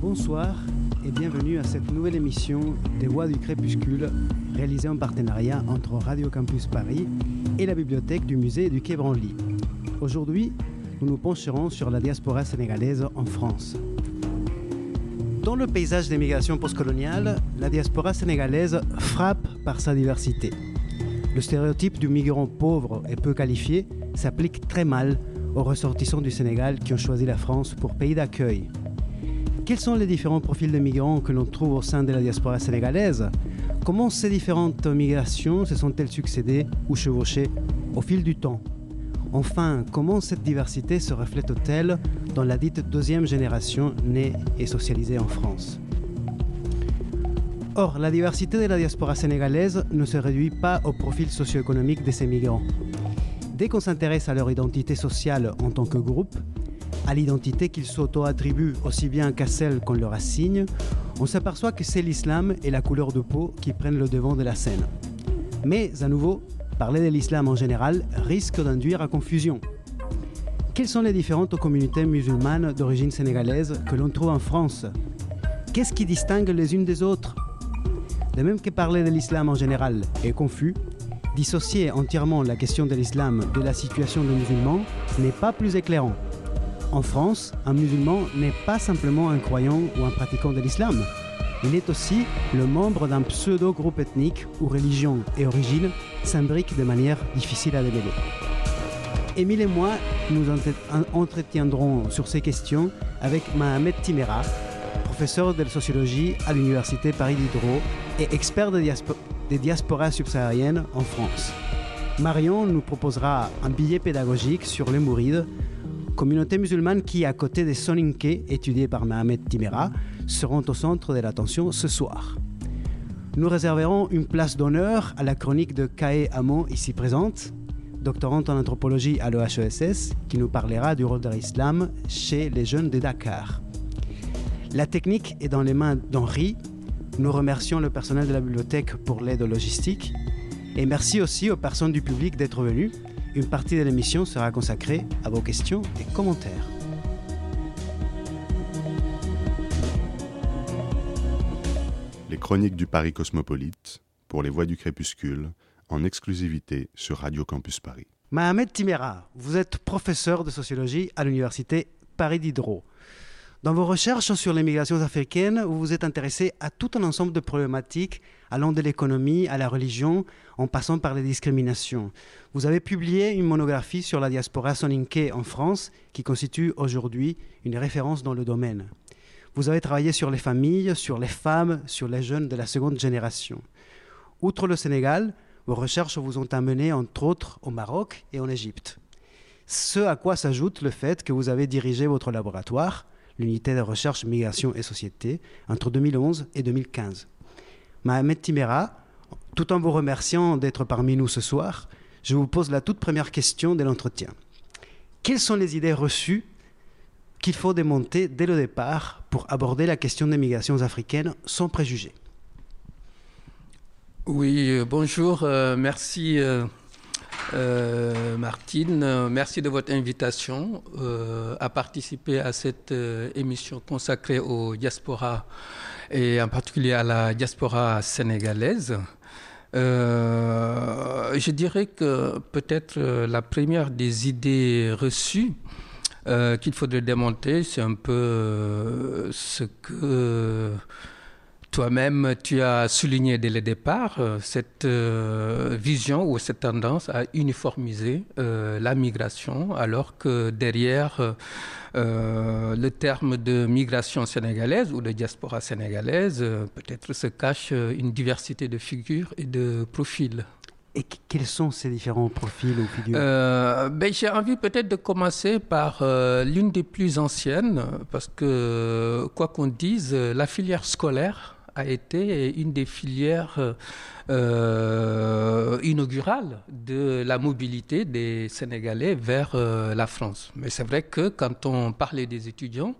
Bonsoir et bienvenue à cette nouvelle émission des Voix du Crépuscule réalisée en partenariat entre Radio Campus Paris et la bibliothèque du musée du Quai Branly. Aujourd'hui, nous nous pencherons sur la diaspora sénégalaise en France. Dans le paysage des migrations postcoloniales, la diaspora sénégalaise frappe par sa diversité. Le stéréotype du migrant pauvre et peu qualifié s'applique très mal aux ressortissants du Sénégal qui ont choisi la France pour pays d'accueil. Quels sont les différents profils de migrants que l'on trouve au sein de la diaspora sénégalaise? Comment ces différentes migrations se sont-elles succédées ou chevauchées au fil du temps? Enfin, comment cette diversité se reflète-t-elle dans la dite deuxième génération née et socialisée en France? Or, la diversité de la diaspora sénégalaise ne se réduit pas au profil socio-économique de ces migrants. Dès qu'on s'intéresse à leur identité sociale en tant que groupe, à l'identité qu'ils s'auto-attribuent aussi bien qu'à celle qu'on leur assigne, on s'aperçoit que c'est l'islam et la couleur de peau qui prennent le devant de la scène. Mais à nouveau, Parler de l'islam en général risque d'induire à confusion. Quelles sont les différentes communautés musulmanes d'origine sénégalaise que l'on trouve en France? Qu'est-ce qui distingue les unes des autres? De même que parler de l'islam en général est confus, dissocier entièrement la question de l'islam de la situation des musulmans n'est pas plus éclairant. En France, un musulman n'est pas simplement un croyant ou un pratiquant de l'islam, il est aussi le membre d'un pseudo-groupe ethnique où religion et origine s'imbriquent de manière difficile à démêler. Émile et moi nous entretiendrons sur ces questions avec Mohamed Timera, professeur de sociologie à l'Université Paris Diderot et expert des, diasporas subsahariennes en France. Marion nous proposera un billet pédagogique sur les Mourides, communauté musulmane qui, à côté des Soninké, étudiée par Mohamed Timera, seront au centre de l'attention ce soir. Nous réserverons une place d'honneur à la chronique de Kae Amo, ici présente, doctorante en anthropologie à l'EHESS, qui nous parlera du rôle de l'islam chez les jeunes de Dakar. La technique est dans les mains d'Henri. Nous remercions le personnel de la bibliothèque pour l'aide logistique. Et merci aussi aux personnes du public d'être venues. Une partie de l'émission sera consacrée à vos questions et commentaires. Chronique du Paris Cosmopolite pour les Voix du Crépuscule en exclusivité sur Radio Campus Paris. Mohamed Timera, vous êtes professeur de sociologie à l'Université Paris Diderot. Dans vos recherches sur les migrations africaines, vous vous êtes intéressé à tout un ensemble de problématiques allant de l'économie à la religion, en passant par les discriminations. Vous avez publié une monographie sur la diaspora soninké en France, qui constitue aujourd'hui une référence dans le domaine. Vous avez travaillé sur les familles, sur les femmes, sur les jeunes de la seconde génération. Outre le Sénégal, vos recherches vous ont amené entre autres au Maroc et en Égypte. Ce à quoi s'ajoute le fait que vous avez dirigé votre laboratoire, l'unité de recherche migration et société, entre 2011 et 2015. Mohamed Timera, tout en vous remerciant d'être parmi nous ce soir, je vous pose la toute première question de l'entretien. Quelles sont les idées reçues qu'il faut démonter dès le départ pour aborder la question des migrations africaines sans préjugés? Oui, euh, bonjour, euh, merci euh, Martine, merci de votre invitation à participer à cette émission consacrée aux diaspora et en particulier à la diaspora sénégalaise. je dirais que peut-être la première des idées reçues euh, qu'il faudrait démonter, c'est un peu euh, ce que toi-même tu as souligné dès le départ, euh, cette vision ou cette tendance à uniformiser la migration, alors que derrière le terme de migration sénégalaise ou de diaspora sénégalaise, peut-être se cache une diversité de figures et de profils. Et quels sont ces différents profils ou figures? Euh, ben, J'ai envie peut-être de commencer par euh, l'une des plus anciennes, parce que, quoi qu'on dise, la filière scolaire a été une des filières euh, inaugurales de la mobilité des Sénégalais vers la France. Mais c'est vrai que quand on parlait des étudiants,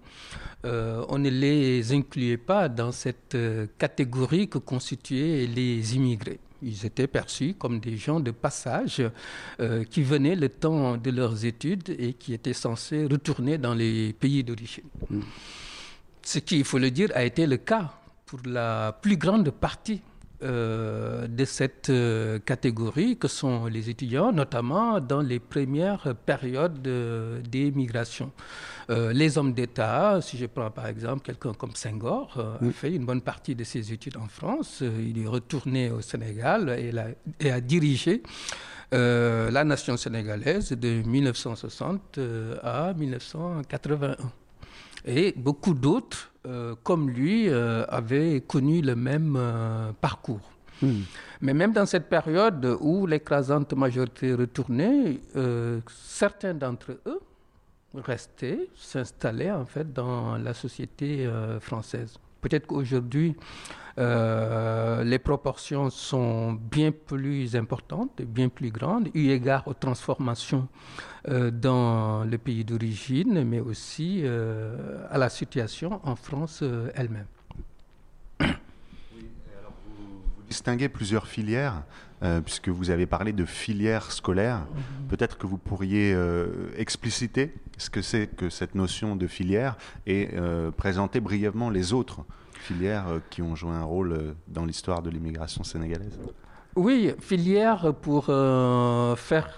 on ne les incluait pas dans cette catégorie que constituaient les immigrés. Ils étaient perçus comme des gens de passage qui venaient le temps de leurs études et qui étaient censés retourner dans les pays d'origine. Ce qui, il faut le dire, a été le cas pour la plus grande partie euh, de cette euh, catégorie que sont les étudiants, notamment dans les premières périodes des migrations. Euh, les hommes d'État, si je prends par exemple quelqu'un comme Senghor, a fait une bonne partie de ses études en France. il est retourné au Sénégal et, et a dirigé la nation sénégalaise de 1960 à 1981. Et beaucoup d'autres, euh, comme lui, euh, avaient connu le même euh, parcours. Hmm. Mais même dans cette période où l'écrasante majorité retournait, certains d'entre eux restaient, s'installaient en fait dans la société française. Peut-être qu'aujourd'hui, euh, les proportions sont bien plus importantes, bien plus grandes, eu égard aux transformations euh, dans le pays d'origine, mais aussi euh, à la situation en France elle-même. vous, distinguez plusieurs filières, puisque vous avez parlé de filières scolaires. Mhm. Peut-être que vous pourriez expliciter ce que c'est que cette notion de filière et présenter brièvement les autres filières euh, qui ont joué un rôle euh, dans l'histoire de l'immigration sénégalaise Oui, filières pour euh, faire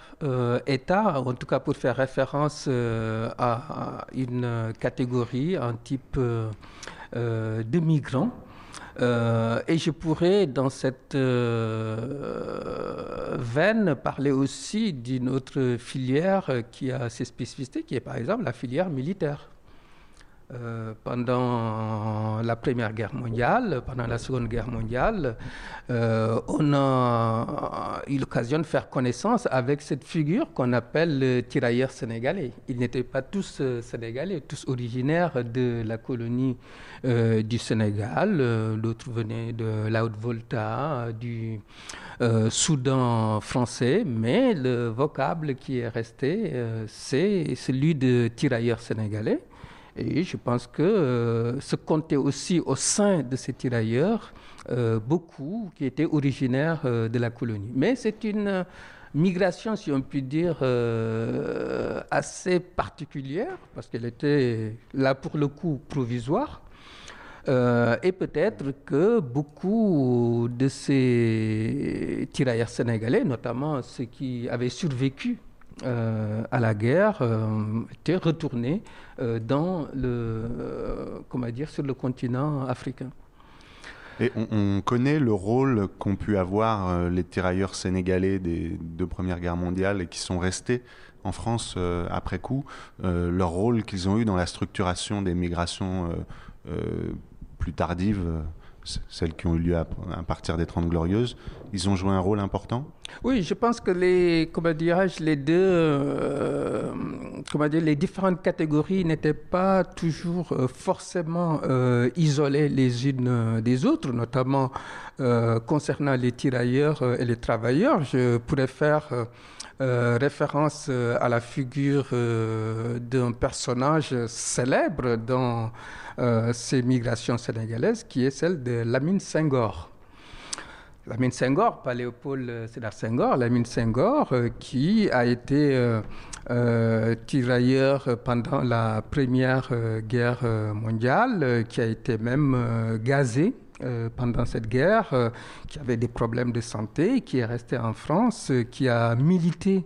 état, en tout cas pour faire référence à, une catégorie, un type de migrants. Et je pourrais, dans cette veine, parler aussi d'une autre filière qui a ses spécificités, qui est par exemple la filière militaire. Euh, pendant la Première Guerre mondiale, pendant la Seconde Guerre mondiale, euh, on a eu l'occasion de faire connaissance avec cette figure qu'on appelle le tirailleur sénégalais. Ils n'étaient pas tous euh, sénégalais, tous originaires de la colonie du Sénégal. D'autres venaient de la Haute-Volta, du Soudan français, mais le vocable qui est resté, c'est celui de tirailleur sénégalais. Et je pense que euh, se comptait aussi au sein de ces tirailleurs euh, beaucoup qui étaient originaires euh, de la colonie. Mais c'est une migration, si on peut dire, assez particulière, parce qu'elle était là pour le coup provisoire. et peut-être que beaucoup de ces tirailleurs sénégalais, notamment ceux qui avaient survécu à la guerre euh, était retourné euh, dans le, comment dire, sur le continent africain. Et on, connaît le rôle qu'ont pu avoir les tirailleurs sénégalais des deux premières guerres mondiales et qui sont restés en France après coup, leur rôle qu'ils ont eu dans la structuration des migrations plus tardives celles qui ont eu lieu à, partir des Trente Glorieuses, ils ont joué un rôle important? Oui, je pense que les, comment les deux, euh, comment dire, les différentes catégories n'étaient pas toujours euh, forcément euh, isolées les unes des autres, notamment concernant les tirailleurs et les travailleurs. Je pourrais faire référence à la figure d'un personnage célèbre dans euh, ces migrations sénégalaises, qui est celle de Lamine Senghor. Lamine Senghor, pas Léopold Sédar Senghor, Lamine Senghor, euh, qui a été euh, tirailleur pendant la Première Guerre mondiale, qui a été même gazé pendant cette guerre, qui avait des problèmes de santé, qui est resté en France, qui a milité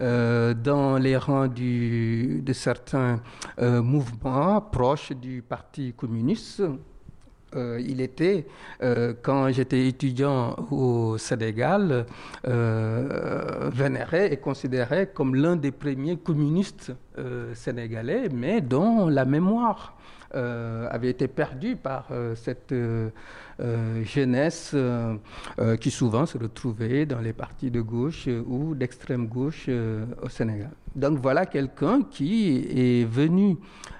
euh, dans les rangs de certains euh, mouvements proches du Parti communiste. Euh, il était, quand j'étais étudiant au Sénégal, vénéré et considéré comme l'un des premiers communistes sénégalais, mais dont la mémoire avait été perdue par cette euh, jeunesse euh, euh, qui souvent se retrouvait dans les partis de gauche ou d'extrême gauche au Sénégal. Donc voilà quelqu'un qui est venu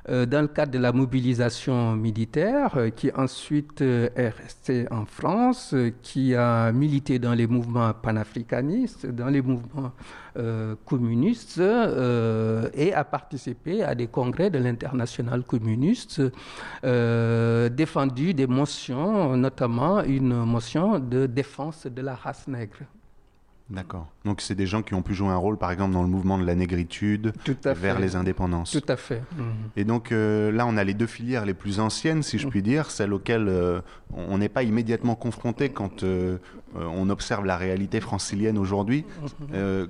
dans le cadre de la mobilisation militaire, qui ensuite est resté en France, qui a milité dans les mouvements panafricanistes, dans les mouvements communiste et a participé à des congrès de l'international communiste, défendu des motions, notamment une motion de défense de la race nègre. D'accord. Donc c'est des gens qui ont pu jouer un rôle, par exemple, dans le mouvement de la négritude vers les indépendances. Tout à fait. Mhm. Et donc euh, là, on a les deux filières les plus anciennes, si je puis dire, celles auxquelles euh, on n'est pas immédiatement confronté quand euh, on observe la réalité francilienne aujourd'hui. Mhm.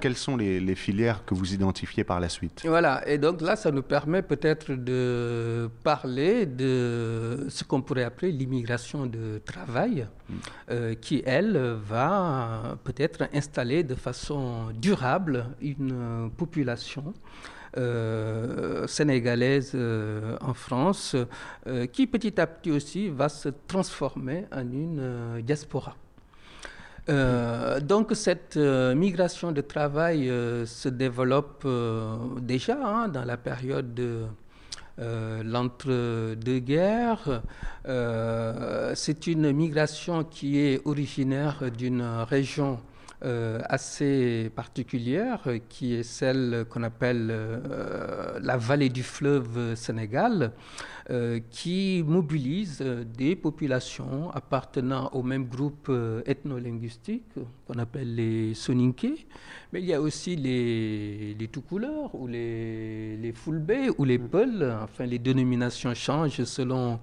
quelles sont les, les, filières que vous identifiez par la suite? Voilà. Et donc là, ça nous permet peut-être de parler de ce qu'on pourrait appeler l'immigration de travail, mm. qui, elle, va peut-être installer de façon durable une euh, population euh, sénégalaise euh, en France qui petit à petit aussi va se transformer en une diaspora. donc cette migration de travail se développe déjà hein, dans la période de l'entre-deux-guerres. c'est une migration qui est originaire d'une région assez particulière qui est celle qu'on appelle euh, la vallée du fleuve Sénégal, euh, qui mobilise des populations appartenant au même groupe ethno-linguistique qu'on appelle les Soninké, mais il y a aussi les, les couleurs ou les, les Fulbé ou les Peuls, enfin les dénominations changent selon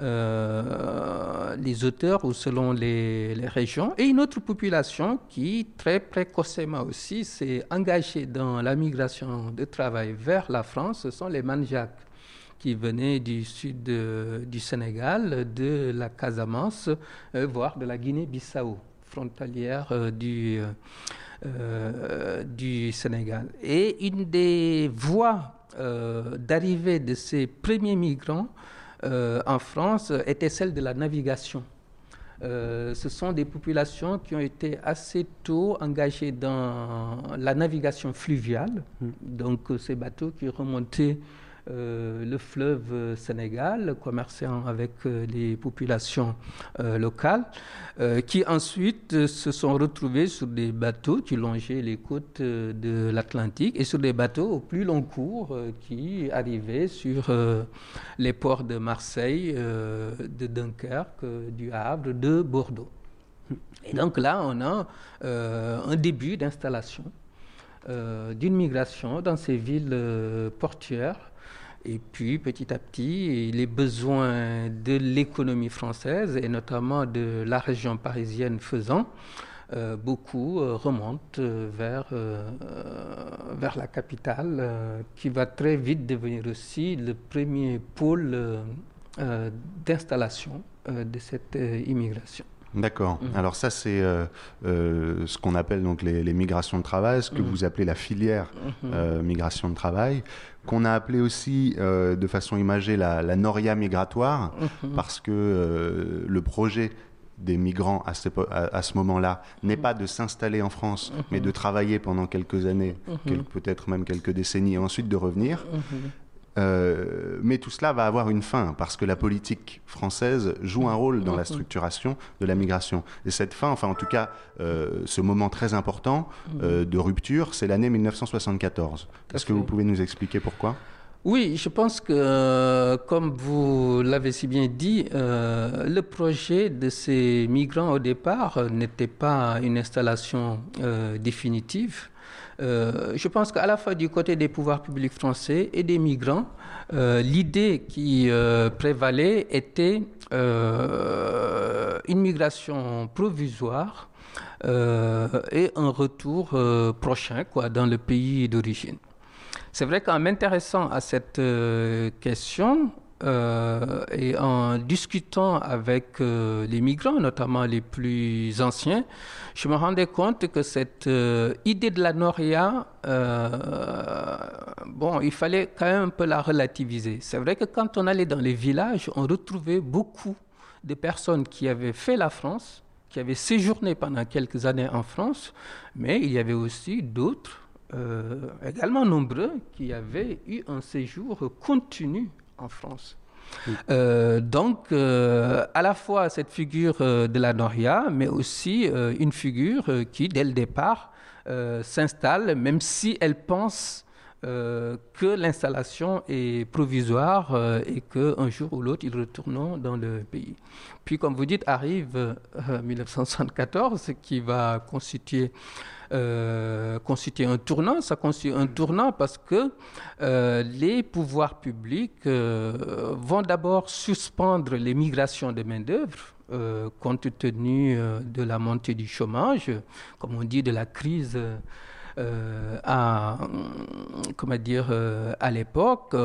euh, les auteurs ou selon les, régions, et une autre population qui, très précocement aussi, s'est engagée dans la migration de travail vers la France, ce sont les Manjak qui venaient du sud du Sénégal, de la Casamance, euh, voire de la Guinée-Bissau, frontalière euh, du, du Sénégal. Et une des voies d'arrivée de ces premiers migrants euh, en France était celle de la navigation. Euh, ce sont des populations qui ont été assez tôt engagées dans la navigation fluviale, mmh. donc ces bateaux qui remontaient euh, le fleuve Sénégal, commerçant avec euh, les populations euh, locales, qui ensuite se sont retrouvés sur des bateaux qui longeaient les côtes de l'Atlantique et sur des bateaux au plus long cours qui arrivaient sur les ports de Marseille, de Dunkerque, du Havre, de Bordeaux. Et donc là, on a un début d'installation d'une migration dans ces villes portuaires et puis, petit à petit, les besoins de l'économie française et notamment de la région parisienne faisant, euh, beaucoup euh, remontent euh, vers, vers la capitale, qui va très vite devenir aussi le premier pôle d'installation de cette immigration. D'accord. Mhm. Alors ça, c'est euh, euh, ce qu'on appelle donc les, migrations de travail, ce que mhm. vous appelez la filière mhm. euh, migration de travail, qu'on a appelé aussi de façon imagée la, la noria migratoire, parce que le projet des migrants à ce, à, ce moment-là n'est pas de s'installer en France, mais de travailler pendant quelques années, peut-être même quelques décennies, et ensuite de revenir. Euh, mais tout cela va avoir une fin parce que la politique française joue un rôle dans la structuration de la migration. Et cette fin, enfin en tout cas, euh, ce moment très important euh, de rupture, c'est l'année 1974. Est-ce que vous pouvez nous expliquer pourquoi? Oui, je pense que, comme vous l'avez si bien dit, le projet de ces migrants au départ n'était pas une installation définitive. Euh, je pense qu'à la fois du côté des pouvoirs publics français et des migrants, euh, l'idée qui euh, prévalait était une migration provisoire et un retour prochain dans le pays d'origine. C'est vrai qu'en m'intéressant à cette question, euh, et en discutant avec euh, les migrants, notamment les plus anciens, je me rendais compte que cette euh, idée de la Noria, bon, il fallait quand même un peu la relativiser. C'est vrai que quand on allait dans les villages, on retrouvait beaucoup de personnes qui avaient fait la France, qui avaient séjourné pendant quelques années en France, mais il y avait aussi d'autres, également nombreux, qui avaient eu un séjour continu en France. Euh, donc, euh, à la fois cette figure euh, de la Noria, mais aussi une figure qui, dès le départ, s'installent, même si elles pensent que l'installation est provisoire et qu'un jour ou l'autre, ils retourneront dans le pays. Puis, comme vous dites, arrive 1974, qui va constituer euh, constituer un tournant. Ça constitue un tournant parce que euh, les pouvoirs publics euh, vont d'abord suspendre les migrations de main-d'œuvre. compte tenu de la montée du chômage, comme on dit, de la crise à, comment dire, à l'époque.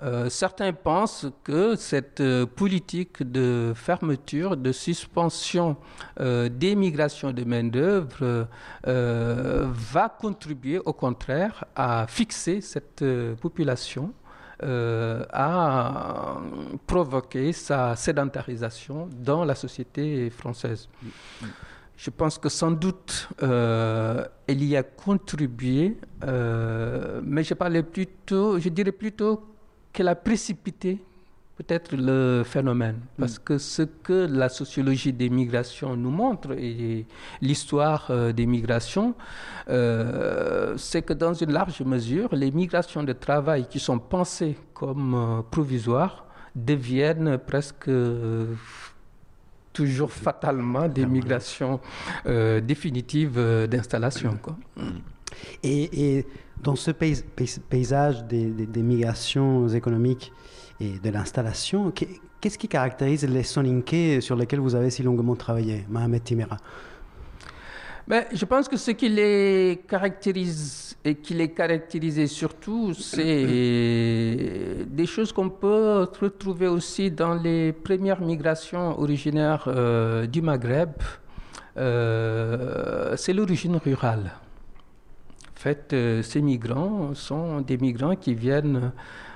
Euh, certains pensent que cette euh, politique de fermeture, de suspension euh, des migrations de main-d'œuvre va contribuer au contraire à fixer cette population. à provoquer sa sédentarisation dans la société française. Je pense que sans doute elle y a contribué, mais je parlais plutôt, je dirais plutôt qu'elle a précipité peut-être le phénomène. Mm. Parce que ce que la sociologie des migrations nous montre et l'histoire euh, des migrations, euh, c'est que dans une large mesure, les migrations de travail qui sont pensées comme euh, provisoires deviennent presque toujours fatalement des migrations définitives d'installation. Mm. Et, et dans ce paysage des, migrations économiques et de l'installation, qu'est-ce qui caractérise les soninké sur lesquels vous avez si longuement travaillé, Mohamed Timera? Ben, je pense que ce qui les caractérise et qui les caractérisait surtout, c'est des choses qu'on peut retrouver aussi dans les premières migrations originaires euh, du Maghreb. Euh, c'est l'origine rurale. En fait, euh, ces migrants sont des migrants qui viennent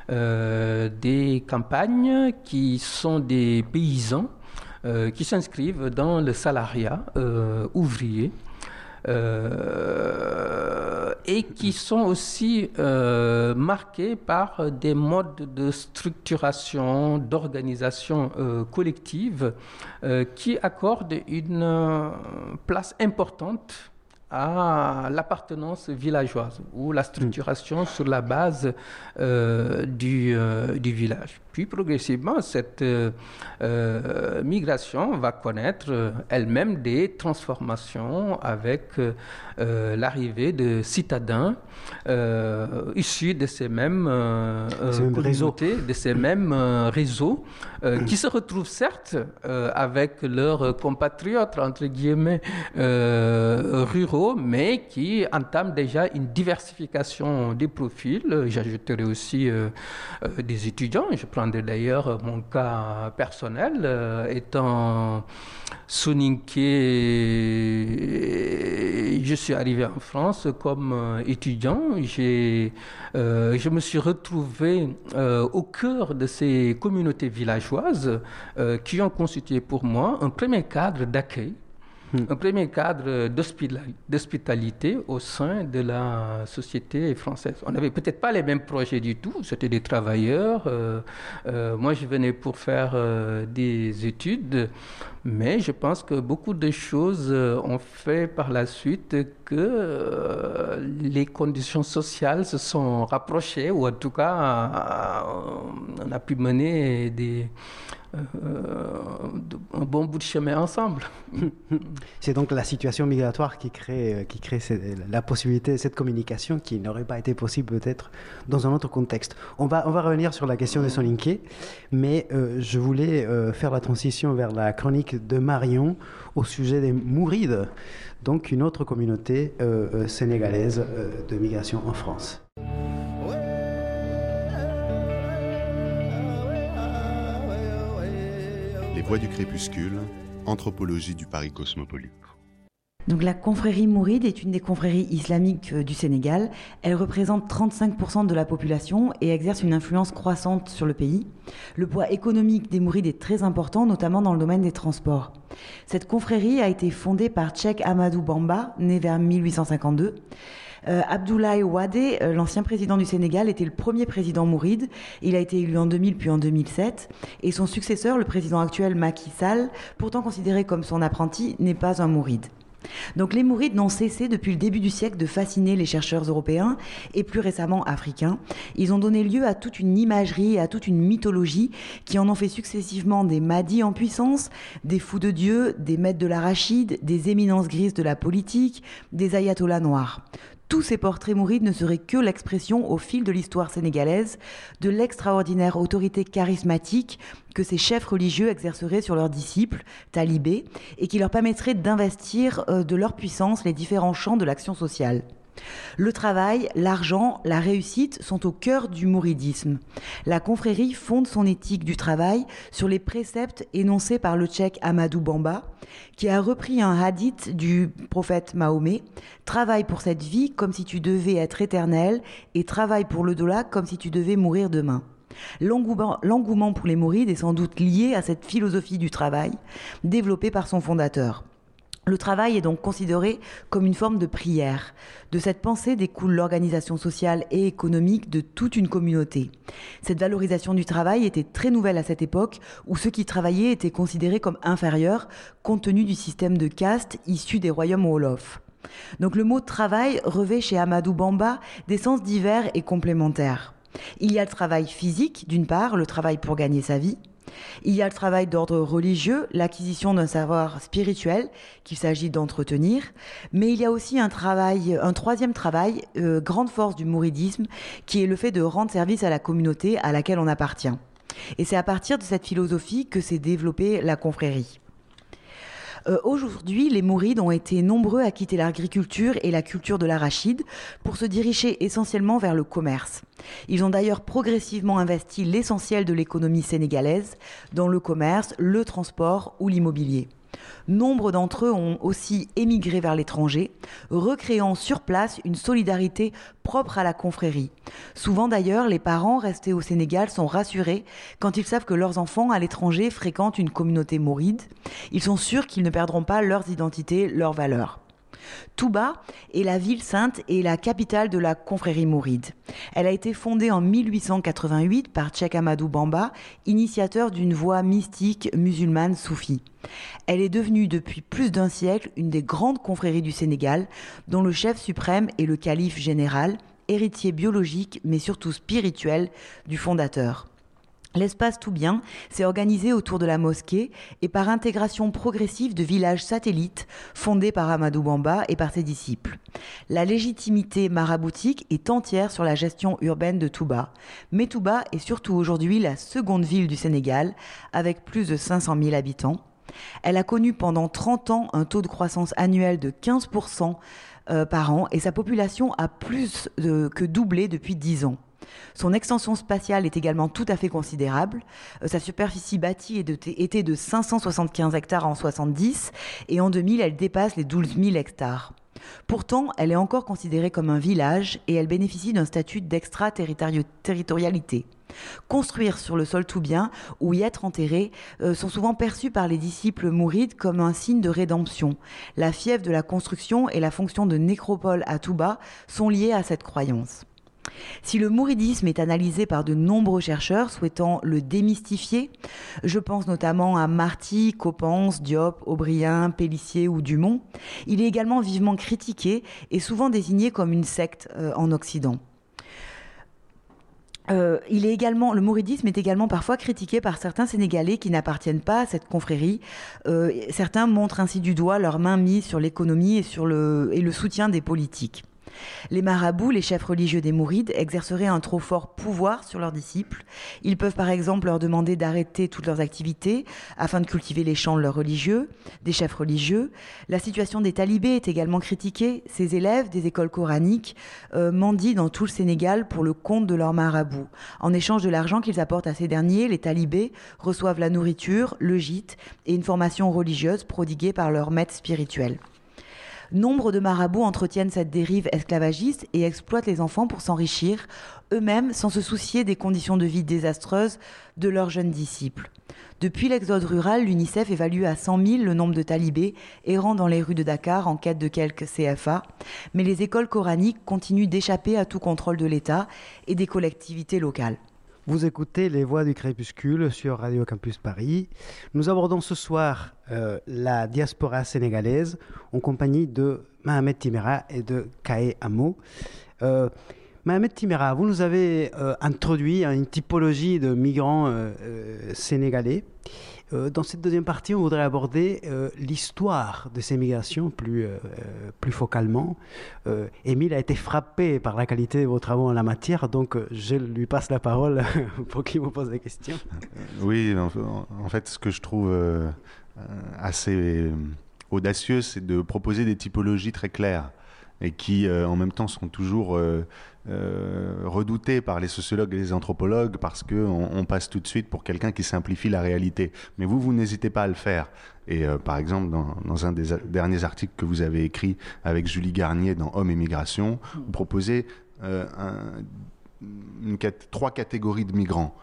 euh, des campagnes, qui sont des paysans, euh, qui s'inscrivent dans le salariat ouvrier. et qui sont aussi marqués par des modes de structuration, d'organisation collective qui accordent une place importante à l'appartenance villageoise ou la structuration sur la base euh, du, euh, du, village. Puis progressivement, cette euh, migration va connaître elle-même des transformations avec l'arrivée de citadins issus de ces mêmes réseaux, de ces mêmes réseaux, qui se retrouvent certes avec leurs compatriotes entre guillemets ruraux mais qui entame déjà une diversification des profils. J'ajouterai aussi euh, euh, des étudiants. Je d'ailleurs mon cas personnel, euh, étant soninké, je suis arrivé en France comme étudiant. J'ai, je me suis retrouvé au cœur de ces communautés villageoises qui ont constitué pour moi un premier cadre d'accueil. Un premier cadre d'hospitalité au sein de la société française. On n'avait peut-être pas les mêmes projets du tout, c'était des travailleurs. Euh, euh, moi, je venais pour faire euh, des études, mais je pense que beaucoup de choses ont fait par la suite que les conditions sociales se sont rapprochées, ou en tout cas, on a pu mener euh, un bon bout de chemin ensemble. C'est donc la situation migratoire qui crée, euh, qui crée la possibilité de cette communication qui n'aurait pas été possible peut-être dans un autre contexte. On va, on va revenir sur la question de Soninké, mais euh, je voulais faire la transition vers la chronique de Marion au sujet des Mourides, donc une autre communauté sénégalaise de migration en France. Voix du crépuscule, anthropologie du Paris cosmopolite. Donc la confrérie mouride est une des confréries islamiques euh, du Sénégal. Elle représente 35% de la population et exerce une influence croissante sur le pays. Le poids économique des mourides est très important, notamment dans le domaine des transports. Cette confrérie a été fondée par Tchèque Amadou Bamba, né vers 1852. Euh, Abdoulaye Wade, euh, l'ancien président du Sénégal, était le premier président mouride. Il a été élu en 2000 puis en 2007. Et son successeur, le président actuel Macky Sall, pourtant considéré comme son apprenti, n'est pas un mouride. Donc les Mourides n'ont cessé depuis le début du siècle de fasciner les chercheurs européens et plus récemment africains. Ils ont donné lieu à toute une imagerie et à toute une mythologie qui en ont fait successivement des Mahdi en puissance, des fous de Dieu, des maîtres de l'arachide, des éminences grises de la politique, des ayatollahs noirs tous ces portraits mourides ne seraient que l'expression au fil de l'histoire sénégalaise de l'extraordinaire autorité charismatique que ces chefs religieux exerceraient sur leurs disciples, talibés, et qui leur permettrait d'investir euh, de leur puissance les différents champs de l'action sociale. Le travail, l'argent, la réussite sont au cœur du mouridisme. La confrérie fonde son éthique du travail sur les préceptes énoncés par le tchèque Amadou Bamba, qui a repris un hadith du prophète Mahomet Travaille pour cette vie comme si tu devais être éternel et travaille pour le dollar comme si tu devais mourir demain. L'engouement pour les mourides est sans doute lié à cette philosophie du travail développée par son fondateur. Le travail est donc considéré comme une forme de prière. De cette pensée découle l'organisation sociale et économique de toute une communauté. Cette valorisation du travail était très nouvelle à cette époque où ceux qui travaillaient étaient considérés comme inférieurs compte tenu du système de caste issu des royaumes Wolof. Donc le mot travail revêt chez Amadou Bamba des sens divers et complémentaires. Il y a le travail physique, d'une part, le travail pour gagner sa vie, il y a le travail d'ordre religieux, l'acquisition d'un savoir spirituel qu'il s'agit d'entretenir, mais il y a aussi un travail, un troisième travail, euh, grande force du mouridisme, qui est le fait de rendre service à la communauté à laquelle on appartient. Et c'est à partir de cette philosophie que s'est développée la confrérie. Euh, aujourd'hui, les Mourides ont été nombreux à quitter l'agriculture et la culture de l'arachide pour se diriger essentiellement vers le commerce. Ils ont d'ailleurs progressivement investi l'essentiel de l'économie sénégalaise dans le commerce, le transport ou l'immobilier. Nombre d'entre eux ont aussi émigré vers l'étranger, recréant sur place une solidarité propre à la confrérie. Souvent d'ailleurs, les parents restés au Sénégal sont rassurés quand ils savent que leurs enfants à l'étranger fréquentent une communauté mouride. Ils sont sûrs qu'ils ne perdront pas leurs identités, leurs valeurs. Touba est la ville sainte et la capitale de la confrérie mouride. Elle a été fondée en 1888 par Cheikh Amadou Bamba, initiateur d'une voie mystique musulmane soufie. Elle est devenue depuis plus d'un siècle une des grandes confréries du Sénégal, dont le chef suprême est le calife général, héritier biologique mais surtout spirituel du fondateur. L'espace tout bien s'est organisé autour de la mosquée et par intégration progressive de villages satellites fondés par Amadou Bamba et par ses disciples. La légitimité maraboutique est entière sur la gestion urbaine de Touba. Mais Touba est surtout aujourd'hui la seconde ville du Sénégal avec plus de 500 000 habitants. Elle a connu pendant 30 ans un taux de croissance annuel de 15% euh, par an et sa population a plus que doublé depuis 10 ans. Son extension spatiale est également tout à fait considérable. Euh, sa superficie bâtie était de 575 hectares en 70 et en 2000, elle dépasse les 12 000 hectares. Pourtant, elle est encore considérée comme un village et elle bénéficie d'un statut d'extraterritorialité. Construire sur le sol tout bien ou y être enterré euh, sont souvent perçus par les disciples mourides comme un signe de rédemption. La fièvre de la construction et la fonction de nécropole à Touba sont liées à cette croyance. Si le mouridisme est analysé par de nombreux chercheurs souhaitant le démystifier, je pense notamment à Marty, Coppens, Diop, Aubrien, Pellissier ou Dumont, il est également vivement critiqué et souvent désigné comme une secte euh, en Occident. Euh, le mouridisme est également parfois critiqué par certains Sénégalais qui n'appartiennent pas à cette confrérie. Euh, certains montrent ainsi du doigt leur main mise sur l'économie et le soutien des politiques. Les marabouts, les chefs religieux des Mourides, exerceraient un trop fort pouvoir sur leurs disciples. Ils peuvent par exemple leur demander d'arrêter toutes leurs activités afin de cultiver les chants de leurs religieux, des chefs religieux. La situation des talibés est également critiquée. Ces élèves des écoles coraniques euh, mendient dans tout le Sénégal pour le compte de leurs marabouts. En échange de l'argent qu'ils apportent à ces derniers, les talibés reçoivent la nourriture, le gîte et une formation religieuse prodiguée par leur maître spirituel. Nombre de marabouts entretiennent cette dérive esclavagiste et exploitent les enfants pour s'enrichir eux-mêmes sans se soucier des conditions de vie désastreuses de leurs jeunes disciples. Depuis l'exode rural, l'UNICEF évalue à 100 000 le nombre de talibés errant dans les rues de Dakar en quête de quelques CFA, mais les écoles coraniques continuent d'échapper à tout contrôle de l'État et des collectivités locales. Vous écoutez Les Voix du Crépuscule sur Radio Campus Paris. Nous abordons ce soir euh, la diaspora sénégalaise en compagnie de Mohamed Timera et de Kae Amo. Euh, Mohamed Timera, vous nous avez euh, introduit une typologie de migrants sénégalais. Euh, dans cette deuxième partie, on voudrait aborder euh, l'histoire de ces migrations plus, euh, plus focalement. Émile a été frappé par la qualité de vos travaux en la matière, donc je lui passe la parole pour qu'il vous pose des questions. Oui, en fait, ce que je trouve assez audacieux, c'est de proposer des typologies très claires et qui en même temps sont toujours euh, redouté par les sociologues et les anthropologues parce qu'on on passe tout de suite pour quelqu'un qui simplifie la réalité. Mais vous, vous n'hésitez pas à le faire. Et euh, par exemple, dans, un des derniers articles que vous avez écrit avec Julie Garnier dans Hommes et Migration, vous proposez euh, trois catégories de migrants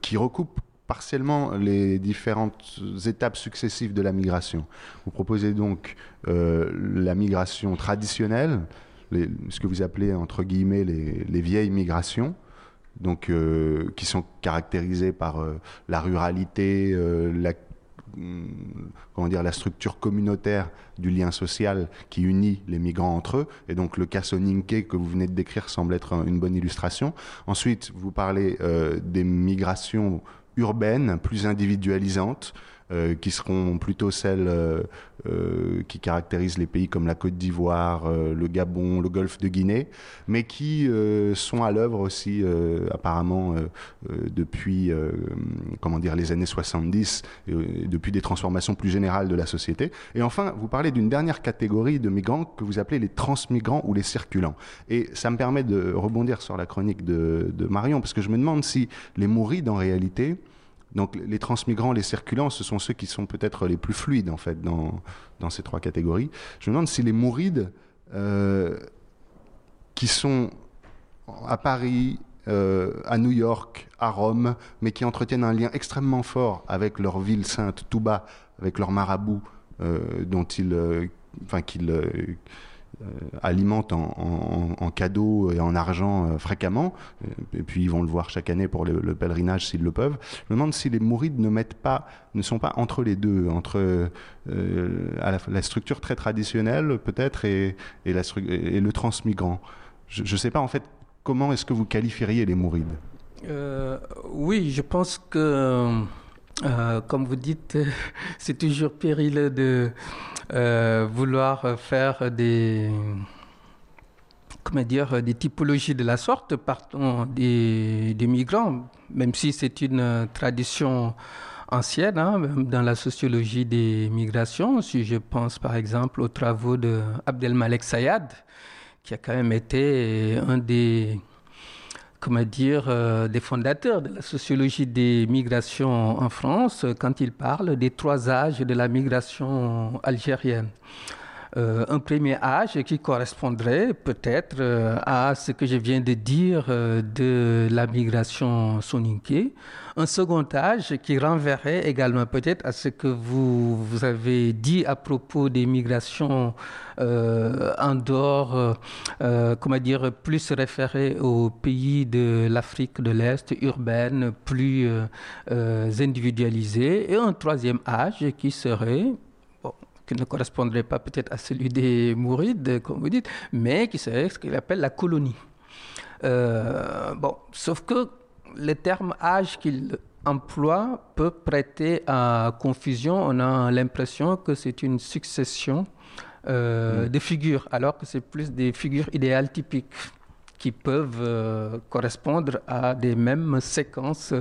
qui recoupent partiellement les différentes étapes successives de la migration. Vous proposez donc la migration traditionnelle, ce que vous appelez entre guillemets les, vieilles migrations, donc euh, qui sont caractérisées par euh, la ruralité, euh, la mm, comment dire, la structure communautaire du lien social qui unit les migrants entre eux. Et donc le cas Soninke que vous venez de décrire semble être une bonne illustration. Ensuite, vous parlez des migrations urbaines, plus individualisantes, euh, qui seront plutôt celles euh, euh, qui caractérisent les pays comme la Côte d'Ivoire, le Gabon, le Golfe de Guinée, mais qui sont à l'œuvre aussi apparemment depuis comment dire les années 70, depuis des transformations plus générales de la société. Et enfin, vous parlez d'une dernière catégorie de migrants que vous appelez les transmigrants ou les circulants. Et ça me permet de rebondir sur la chronique de, de Marion, parce que je me demande si les Mourides, en réalité, donc les transmigrants, les circulants, ce sont ceux qui sont peut-être les plus fluides en fait dans, dans ces trois catégories. Je me demande si les mourides euh, qui sont à Paris, euh, à New York, à Rome, mais qui entretiennent un lien extrêmement fort avec leur ville sainte, Touba, avec leur marabout, euh, dont ils, enfin qu'ils euh, alimentent en, cadeaux et en argent euh, fréquemment, et puis ils vont le voir chaque année pour le, pèlerinage s'ils le peuvent. Je me demande si les mourides ne mettent pas, ne sont pas entre les deux, entre euh, la, structure très traditionnelle peut-être et, et, et, le transmigrant. Je ne sais pas en fait comment est-ce que vous qualifieriez les mourides? oui, je pense que euh, comme vous dites, c'est toujours périlleux de euh, vouloir faire des, comment dire, des typologies de la sorte, partons des, migrants, même si c'est une tradition ancienne hein, dans la sociologie des migrations. Si je pense par exemple aux travaux de Abdelmalek Sayad, qui a quand même été un des comment dire, euh, des fondateurs de la sociologie des migrations en France quand il parle des trois âges de la migration algérienne. Euh, un premier âge qui correspondrait peut-être euh, à ce que je viens de dire de la migration soninké, un second âge qui renverrait également peut-être à ce que vous, avez dit à propos des migrations euh, en dehors, euh, euh, comment dire, plus référées aux pays de l'Afrique de l'Est, urbaine, plus individualisées, et un troisième âge qui serait qui ne correspondrait pas peut-être à celui des Mourides, comme vous dites, mais qui serait ce qu'il appelle la colonie. bon, sauf que le terme âge qu'il emploie peut prêter à confusion. On a l'impression que c'est une succession euh, mm. de figures, alors que c'est plus des figures idéales typiques qui peuvent euh, correspondre à des mêmes séquences,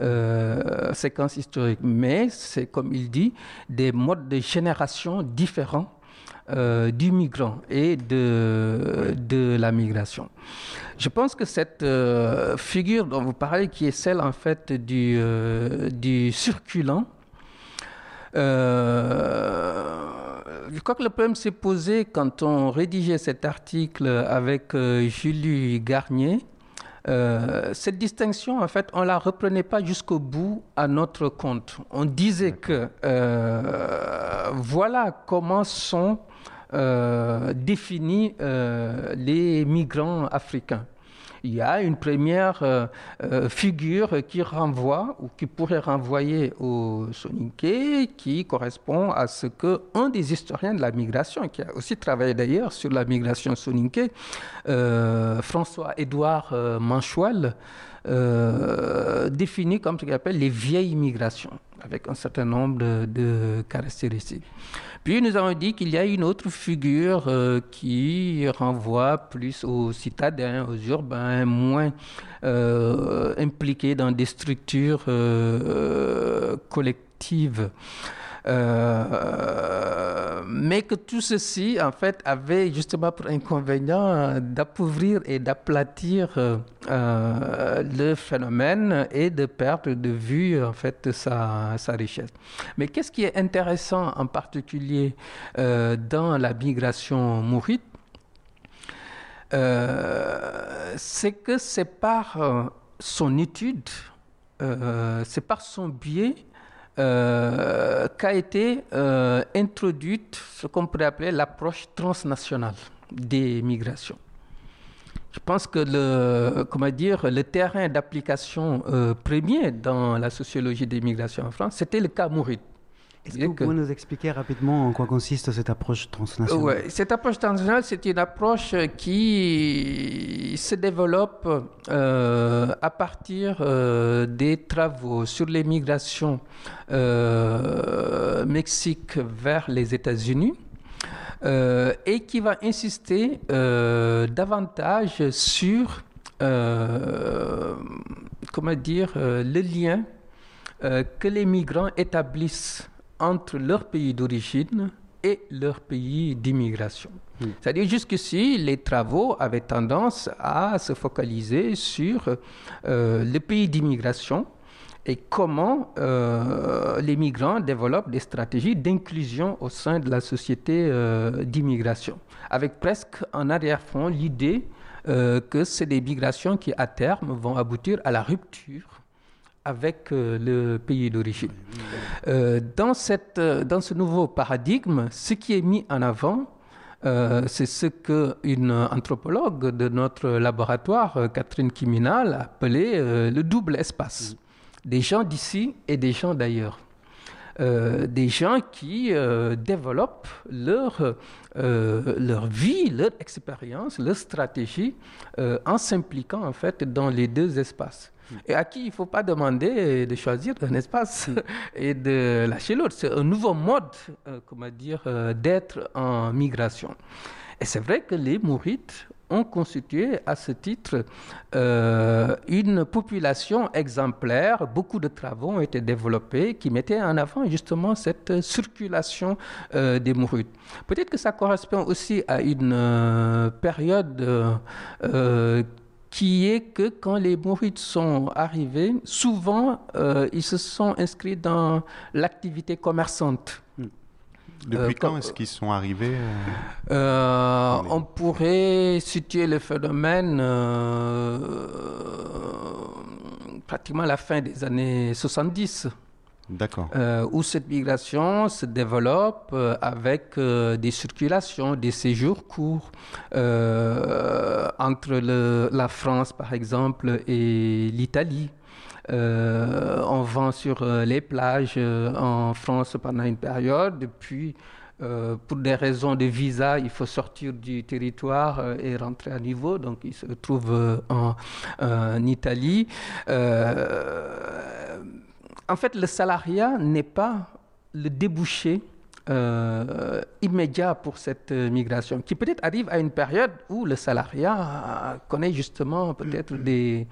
euh, séquences historiques. Mais c'est, comme il dit, des modes de génération différents euh, du migrant et de, de la migration. Je pense que cette euh, figure dont vous parlez, qui est celle en fait du, euh, du circulant, je crois que le problème s'est posé quand on rédigeait cet article avec Julie Garnier. cette distinction, en fait, on la reprenait pas jusqu'au bout à notre compte. On disait que voilà comment sont euh, euh, les migrants africains. Il y a une première figure qui renvoie ou qui pourrait renvoyer au Soninké, qui correspond à ce que un des historiens de la migration, qui a aussi travaillé d'ailleurs sur la migration soninké, François-Édouard Manchouel, définit comme ce qu'il appelle les vieilles migrations, avec un certain nombre de caractéristiques. Puis nous avons dit qu'il y a une autre figure euh, qui renvoie plus aux citadins, aux urbains, moins euh, impliqués dans des structures euh, collectives. Euh, mais que tout ceci, en fait, avait justement pour inconvénient d'appauvrir et d'aplatir euh, le phénomène et de perdre de vue, en fait, sa, sa richesse. Mais qu'est-ce qui est intéressant en particulier euh, dans la migration mourite c'est que c'est par son étude, c'est par son biais euh, qu'a été euh, introduite ce qu'on pourrait appeler l'approche transnationale des migrations. Je pense que le, comment dire, le terrain d'application euh, premier dans la sociologie des migrations en France, c'était le cas Mouride. Est-ce que vous pouvez nous expliquer rapidement en quoi consiste cette approche transnationale cette approche transnationale, c'est une approche qui se développe euh, à partir euh, des travaux sur les migrations euh, Mexique vers les États-Unis. Euh, et qui va insister davantage sur, comment dire, le lien que les migrants établissent entre leur pays d'origine et leur pays d'immigration. Hmm. C'est-à-dire jusqu'ici, les travaux avaient tendance à se focaliser sur euh, le pays d'immigration et comment euh, les migrants développent des stratégies d'inclusion au sein de la société euh, d'immigration, avec presque en arrière-fond l'idée que c'est des migrations qui, à terme, vont aboutir à la rupture avec euh, le pays d'origine. Euh, dans, cette, euh, dans ce nouveau paradigme, ce qui est mis en avant, c'est ce qu'une anthropologue de notre laboratoire, Catherine Kiminal, appelait le double espace. Des gens d'ici et des gens d'ailleurs. des gens qui développent leur, leur vie, leur expérience, leur stratégie en s'impliquant en fait dans les deux espaces et à qui il ne faut pas demander de choisir un espace et de lâcher l'autre. C'est un nouveau mode, euh, comment dire, euh, d'être en migration. Et c'est vrai que les Mourites ont constitué à ce titre euh, une population exemplaire. Beaucoup de travaux ont été développés qui mettaient en avant justement cette circulation des Mourites. Peut-être que ça correspond aussi à une période qui est que quand les Mourides sont arrivés, souvent euh, ils se sont inscrits dans l'activité commerçante. Hmm. Depuis euh, quand est-ce qu'ils sont arrivés euh, On pourrait situer le phénomène pratiquement à la fin des années 70. D'accord. Euh, où cette migration se développe euh, avec euh, des circulations, des séjours courts entre la France, par exemple, et l'Italie. on vend sur les plages en France pendant une période, puis pour des raisons de visa, il faut sortir du territoire et rentrer à niveau. Donc, il se retrouve en, en Italie en fait, le salariat n'est pas le débouché euh, immédiat pour cette migration, qui peut-être arrive à une période où le salariat connaît justement peut-être des,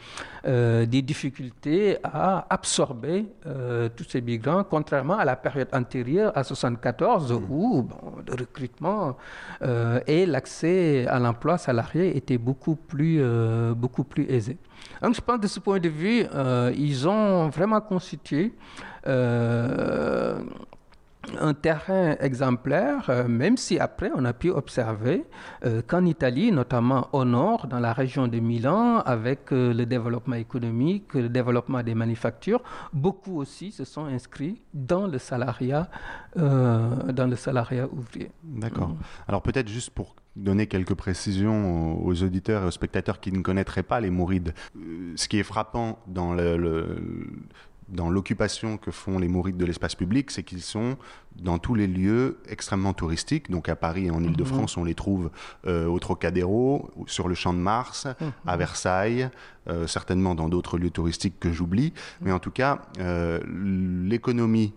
euh, des difficultés à absorber euh, tous ces migrants, contrairement à la période antérieure à 1974, mmh. où le recrutement et l'accès à l'emploi salarié étaient beaucoup plus, beaucoup plus aisés. Donc je pense de ce point de vue, ils ont vraiment constitué un terrain exemplaire, euh, même si après on a pu observer euh, qu'en Italie, notamment au nord, dans la région de Milan, avec euh, le développement économique, le développement des manufactures, beaucoup aussi se sont inscrits dans le salariat, dans le salariat ouvrier. D'accord. Mm. Alors peut-être juste pour donner quelques précisions aux auditeurs et aux spectateurs qui ne connaîtraient pas les Mourides. Ce qui est frappant dans le dans l'occupation que font les Mourides de l'espace public, c'est qu'ils sont dans tous les lieux extrêmement touristiques. Donc à Paris et en Ile-de-France, mhm. on les trouve euh, au Trocadéro, sur le Champ de Mars, mhm. à Versailles, euh, certainement dans d'autres lieux touristiques que j'oublie. Mais en tout cas, euh, l'économie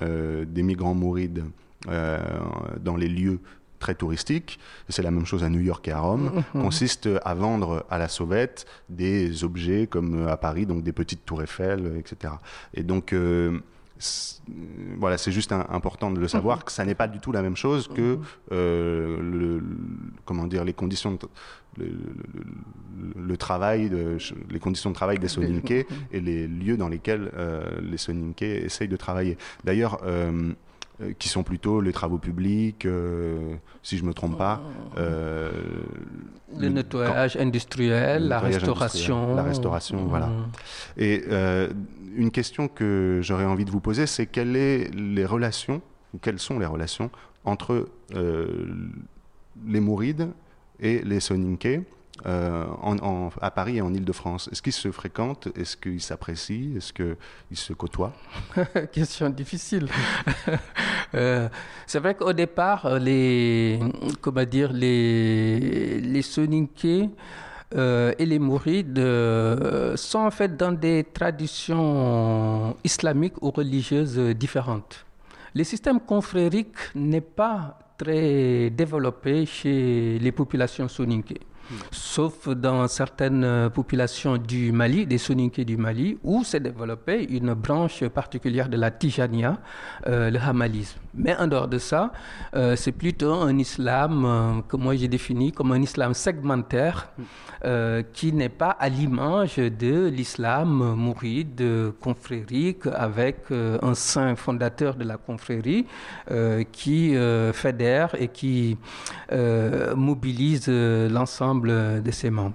des migrants Mourides dans les lieux très touristique, c'est la même chose à New York et à Rome, mhm. consiste à vendre à la sauvette des objets comme à Paris, donc des petites tours Eiffel, etc. Et donc, euh, voilà, c'est juste important de le savoir mhm. que ça n'est pas du tout la même chose que mhm. euh, le, comment dire les conditions de, le, travail de, les conditions de travail des Soninké et les lieux dans lesquels euh, les Soninké essayent de travailler. D'ailleurs euh, qui sont plutôt les travaux publics, euh, si je ne me trompe pas. Euh, le, nettoyage industriel, la restauration. la restauration, voilà. Mm. Et une question que j'aurais envie de vous poser, c'est quelles, est les relations, ou quelles sont les relations entre les Mourides et les Soninké? Euh, à Paris et en Ile-de-France Est-ce qu'ils se fréquentent? Est-ce qu'ils s'apprécient? Est-ce qu'ils se côtoient? Question difficile. euh, c'est vrai qu'au départ, les, comment dire, les, les euh, et les Mourides sont en fait dans des traditions islamiques ou religieuses différentes. Le système confrérique n'est pas très développé chez les populations soninké sauf dans certaines euh, populations du Mali, des Soninké du Mali, où s'est développée une branche particulière de la Tijania, euh, le Hamalisme. Mais en dehors de ça, euh, c'est plutôt un islam que moi j'ai défini comme un islam segmentaire qui n'est pas à l'image de l'islam mouride confrérique avec un saint fondateur de la confrérie qui fédère et qui mobilise l'ensemble de ses membres.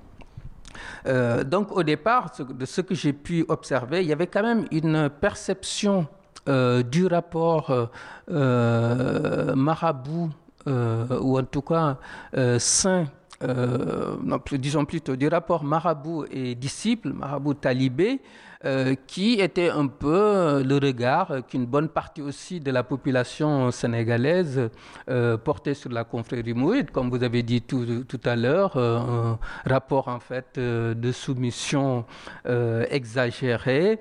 Euh, donc au départ, de ce que j'ai pu observer, il y avait quand même une perception euh, du rapport euh, marabout, ou en tout cas saint, non, disons plutôt du rapport marabout et disciple, marabout talibé, euh, qui était un peu le regard qu'une bonne partie aussi de la population sénégalaise euh, portait sur la confrérie mouride, comme vous avez dit tout, à l'heure, euh, un rapport en fait de soumission exagérée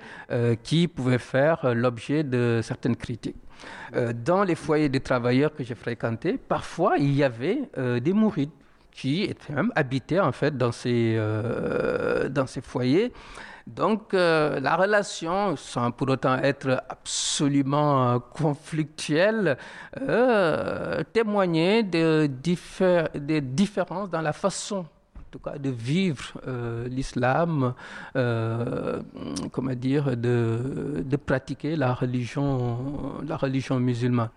qui pouvait faire l'objet de certaines critiques. dans les foyers de travailleurs que j'ai fréquentés, parfois il y avait des mourides qui étaient même habités en fait dans ces, dans ces foyers donc euh, la relation, sans pour autant être absolument euh, conflictuelle, euh, témoignait de des différences dans la façon en tout cas de vivre l'islam, comment dire, de, de, pratiquer la religion, la religion musulmane.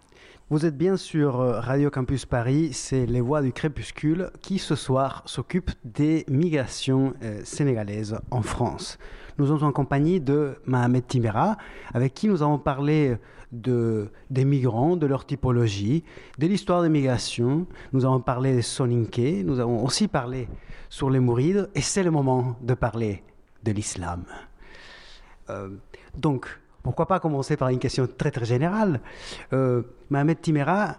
Vous êtes bien sur Radio Campus Paris, c'est Les Voix du Crépuscule qui ce soir s'occupe des migrations sénégalaises en France nous sommes en compagnie de Mohamed Timera, avec qui nous avons parlé de, des migrants, de leur typologie, de l'histoire des migrations. Nous avons parlé des Soninké, nous avons aussi parlé sur les Mourides, et c'est le moment de parler de l'islam. Euh, donc, pourquoi pas commencer par une question très très générale euh, Mohamed Timera,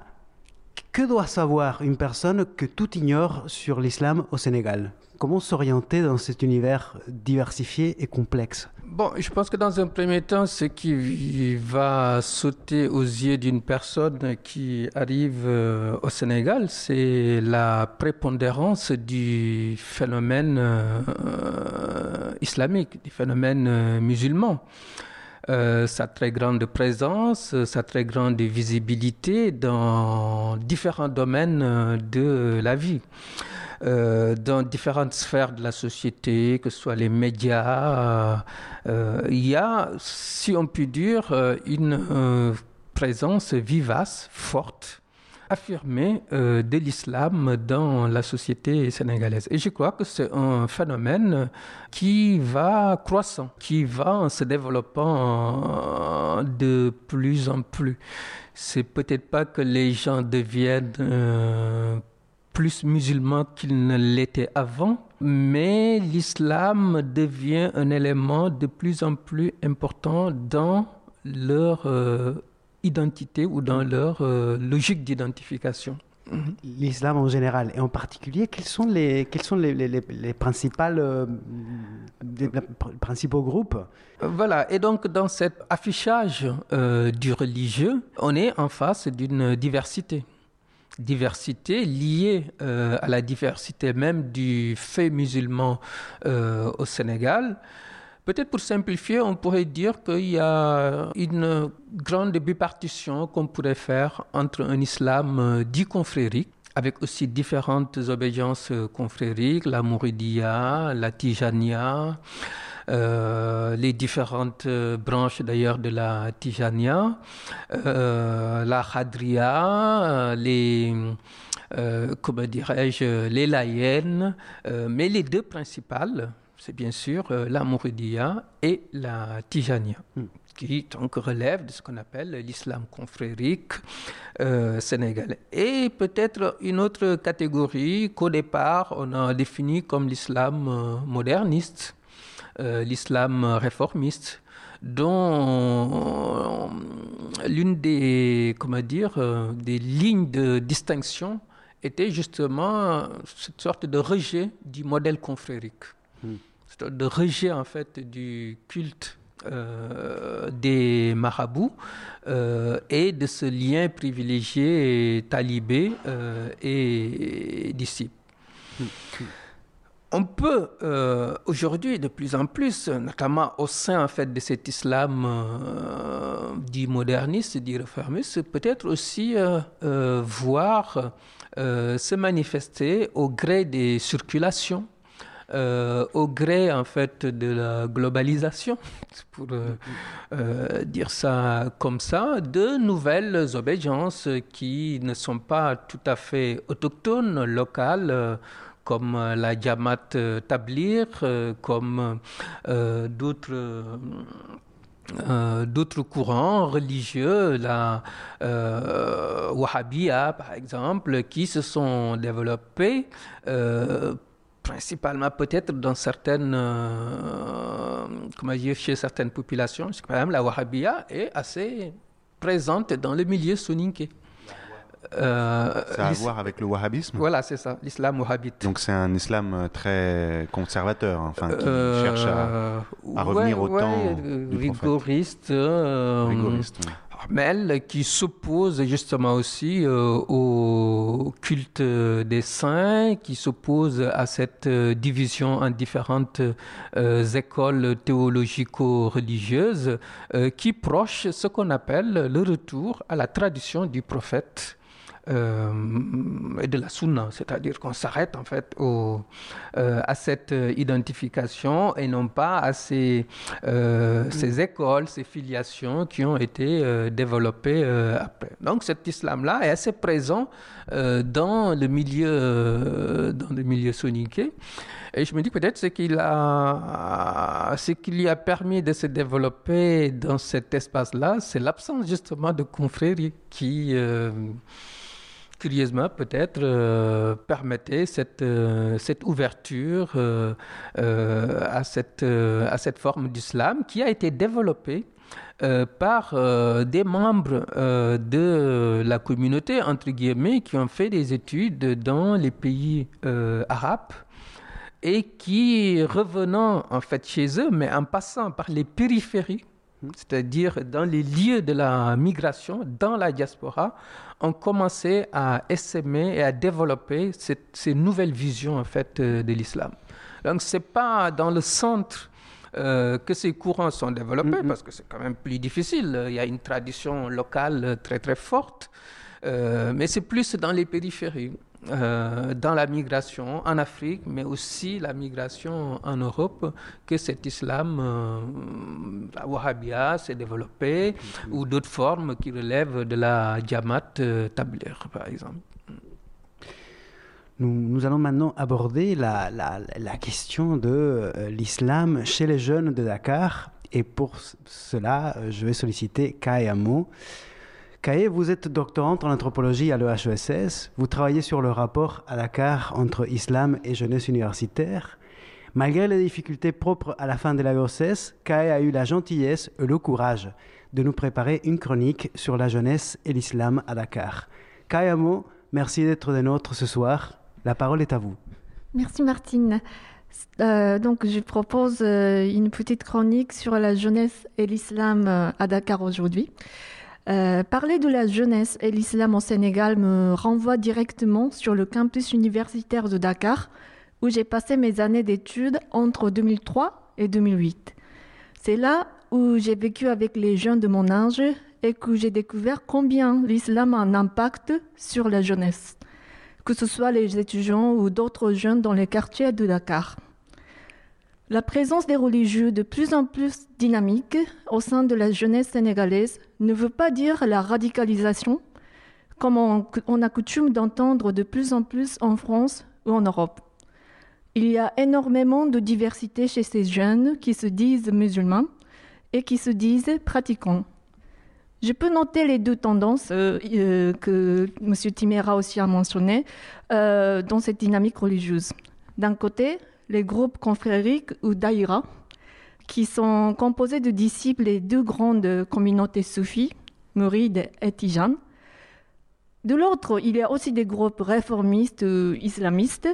que doit savoir une personne que tout ignore sur l'islam au Sénégal? Comment s'orienter dans cet univers diversifié et complexe? Bon, je pense que dans un premier temps, ce qui va sauter aux yeux d'une personne qui arrive euh, au Sénégal, c'est la prépondérance du phénomène euh, islamique, du phénomène euh, musulman. Sa très grande présence, sa très grande visibilité dans différents domaines de la vie. Euh, dans différentes sphères de la société, que ce soit les médias. Euh, il y a, si on peut dire, une présence vivace, forte, affirmée euh, de l'islam dans la société sénégalaise. Et je crois que c'est un phénomène qui va croissant, qui va se développant de plus en plus. C'est peut-être pas que les gens deviennent euh, plus musulmans qu'ils ne l'étaient avant, mais l'islam devient un élément de plus en plus important dans leur euh, identité ou dans leur euh, logique d'identification. L'islam en général et en particulier, quels sont les, quels sont les, les, les principales, euh, principaux groupes? Voilà, et donc dans cet affichage du religieux, on est en face d'une diversité diversité liée euh, à la diversité même du fait musulman euh, au Sénégal. Peut-être pour simplifier, on pourrait dire qu'il y a une grande bipartition qu'on pourrait faire entre un islam euh, dit confrérique, avec aussi différentes obédiences confrériques, la Mouridia, la Tijania, euh, les différentes euh, branches d'ailleurs de la Tijania, euh, la Khadria, les comment dirais-je, les Laïennes, mais les deux principales, c'est bien sûr la Mouridia et la Tijania. Hmm. qui donc relèvent de ce qu'on appelle l'islam confrérique sénégalais. Et peut-être une autre catégorie qu'au départ on a définie comme l'islam moderniste, euh, l'islam réformiste, dont l'une des, comment dire, euh, des lignes de distinction était justement cette sorte de rejet du modèle confrérique. De rejet en fait du culte euh, des marabouts et de ce lien privilégié talibé et disciple. On peut euh, aujourd'hui de plus en plus, notamment au sein en fait de cet islam euh, dit moderniste, dit réformiste, peut-être aussi euh, voir se manifester au gré des circulations, au gré en fait de la globalisation, pour dire ça comme ça, de nouvelles obédiences qui ne sont pas tout à fait autochtones, locales comme euh, la euh, Tablir, euh, comme d'autres. d'autres courants religieux, la Wahhabia par exemple, qui se sont développés principalement peut-être dans certaines, comment dire, chez certaines populations. Par exemple, la Wahhabia est assez présente dans le milieu sunnique. Euh, ça a à voir avec le wahhabisme Voilà, c'est ça, l'islam wahhabite. Donc c'est un islam euh, très conservateur, enfin, qui euh, cherche à, revenir au temps rigoriste. rigoriste oui. Qui s'oppose justement aussi au culte des saints, qui s'oppose à cette division en différentes écoles théologico-religieuses, qui proche ce qu'on appelle le retour à la tradition du prophète euh, et de la sunna, c'est-à-dire qu'on s'arrête en fait au, euh, à cette identification et non pas à ces, euh, ces écoles, ces filiations qui ont été développées après. Donc cet islam-là est assez présent dans le milieu, dans le milieu sunnique. Et je me dis peut-être ce qu'il a, ce qui lui a permis de se développer dans cet espace-là, c'est l'absence justement de confréries qui curieusement peut-être euh, permettait cette, euh, cette ouverture euh, à, cette, à cette forme d'islam qui a été développée par des membres de la communauté, entre guillemets, qui ont fait des études dans les pays arabes et qui, revenant en fait chez eux, mais en passant par les périphéries, c'est-à-dire dans les lieux de la migration, dans la diaspora, ont commencé à essaimer et à développer ces nouvelles visions en fait euh, de l'islam. Donc c'est pas dans le centre euh, que ces courants sont développés mm-hmm. parce que c'est quand même plus difficile. Il y a une tradition locale très très forte, euh, mais c'est plus dans les périphéries. Euh, dans la migration en Afrique, mais aussi la migration en Europe, que cet islam, euh, la wahhabia, s'est développé, mm-hmm. ou d'autres formes qui relèvent de la diamat euh, tablaire, par exemple. Nous, allons maintenant aborder la, la question de l'islam chez les jeunes de Dakar. Et pour cela, je vais solliciter Kai Amo. Kaye, vous êtes doctorante en anthropologie à l'EHESS. Vous travaillez sur le rapport à Dakar entre islam et jeunesse universitaire. Malgré les difficultés propres à la fin de la grossesse, Kaye a eu la gentillesse et le courage de nous préparer une chronique sur la jeunesse et l'islam à Dakar. Amo, merci d'être de nôtres ce soir. La parole est à vous. Merci Martine. Euh, donc, je propose euh, une petite chronique sur la jeunesse et l'islam euh, à Dakar aujourd'hui. Euh, parler de la jeunesse et l'islam au Sénégal me renvoie directement sur le campus universitaire de Dakar, où j'ai passé mes années d'études entre 2003 et 2008. C'est là où j'ai vécu avec les jeunes de mon âge et que j'ai découvert combien l'islam a un impact sur la jeunesse, que ce soit les étudiants ou d'autres jeunes dans les quartiers de Dakar. La présence des religieux de plus en plus dynamique au sein de la jeunesse sénégalaise ne veut pas dire la radicalisation, comme on, a coutume d'entendre de plus en plus en France ou en Europe. Il y a énormément de diversité chez ces jeunes qui se disent musulmans et qui se disent pratiquants. Je peux noter les deux tendances euh, euh, que M. Timera aussi a mentionnées euh, dans cette dynamique religieuse. D'un côté, les groupes confrériques ou daïra, qui sont composés de disciples des deux grandes communautés soufis, Mouride et Tijan. De l'autre, il y a aussi des groupes réformistes ou islamistes,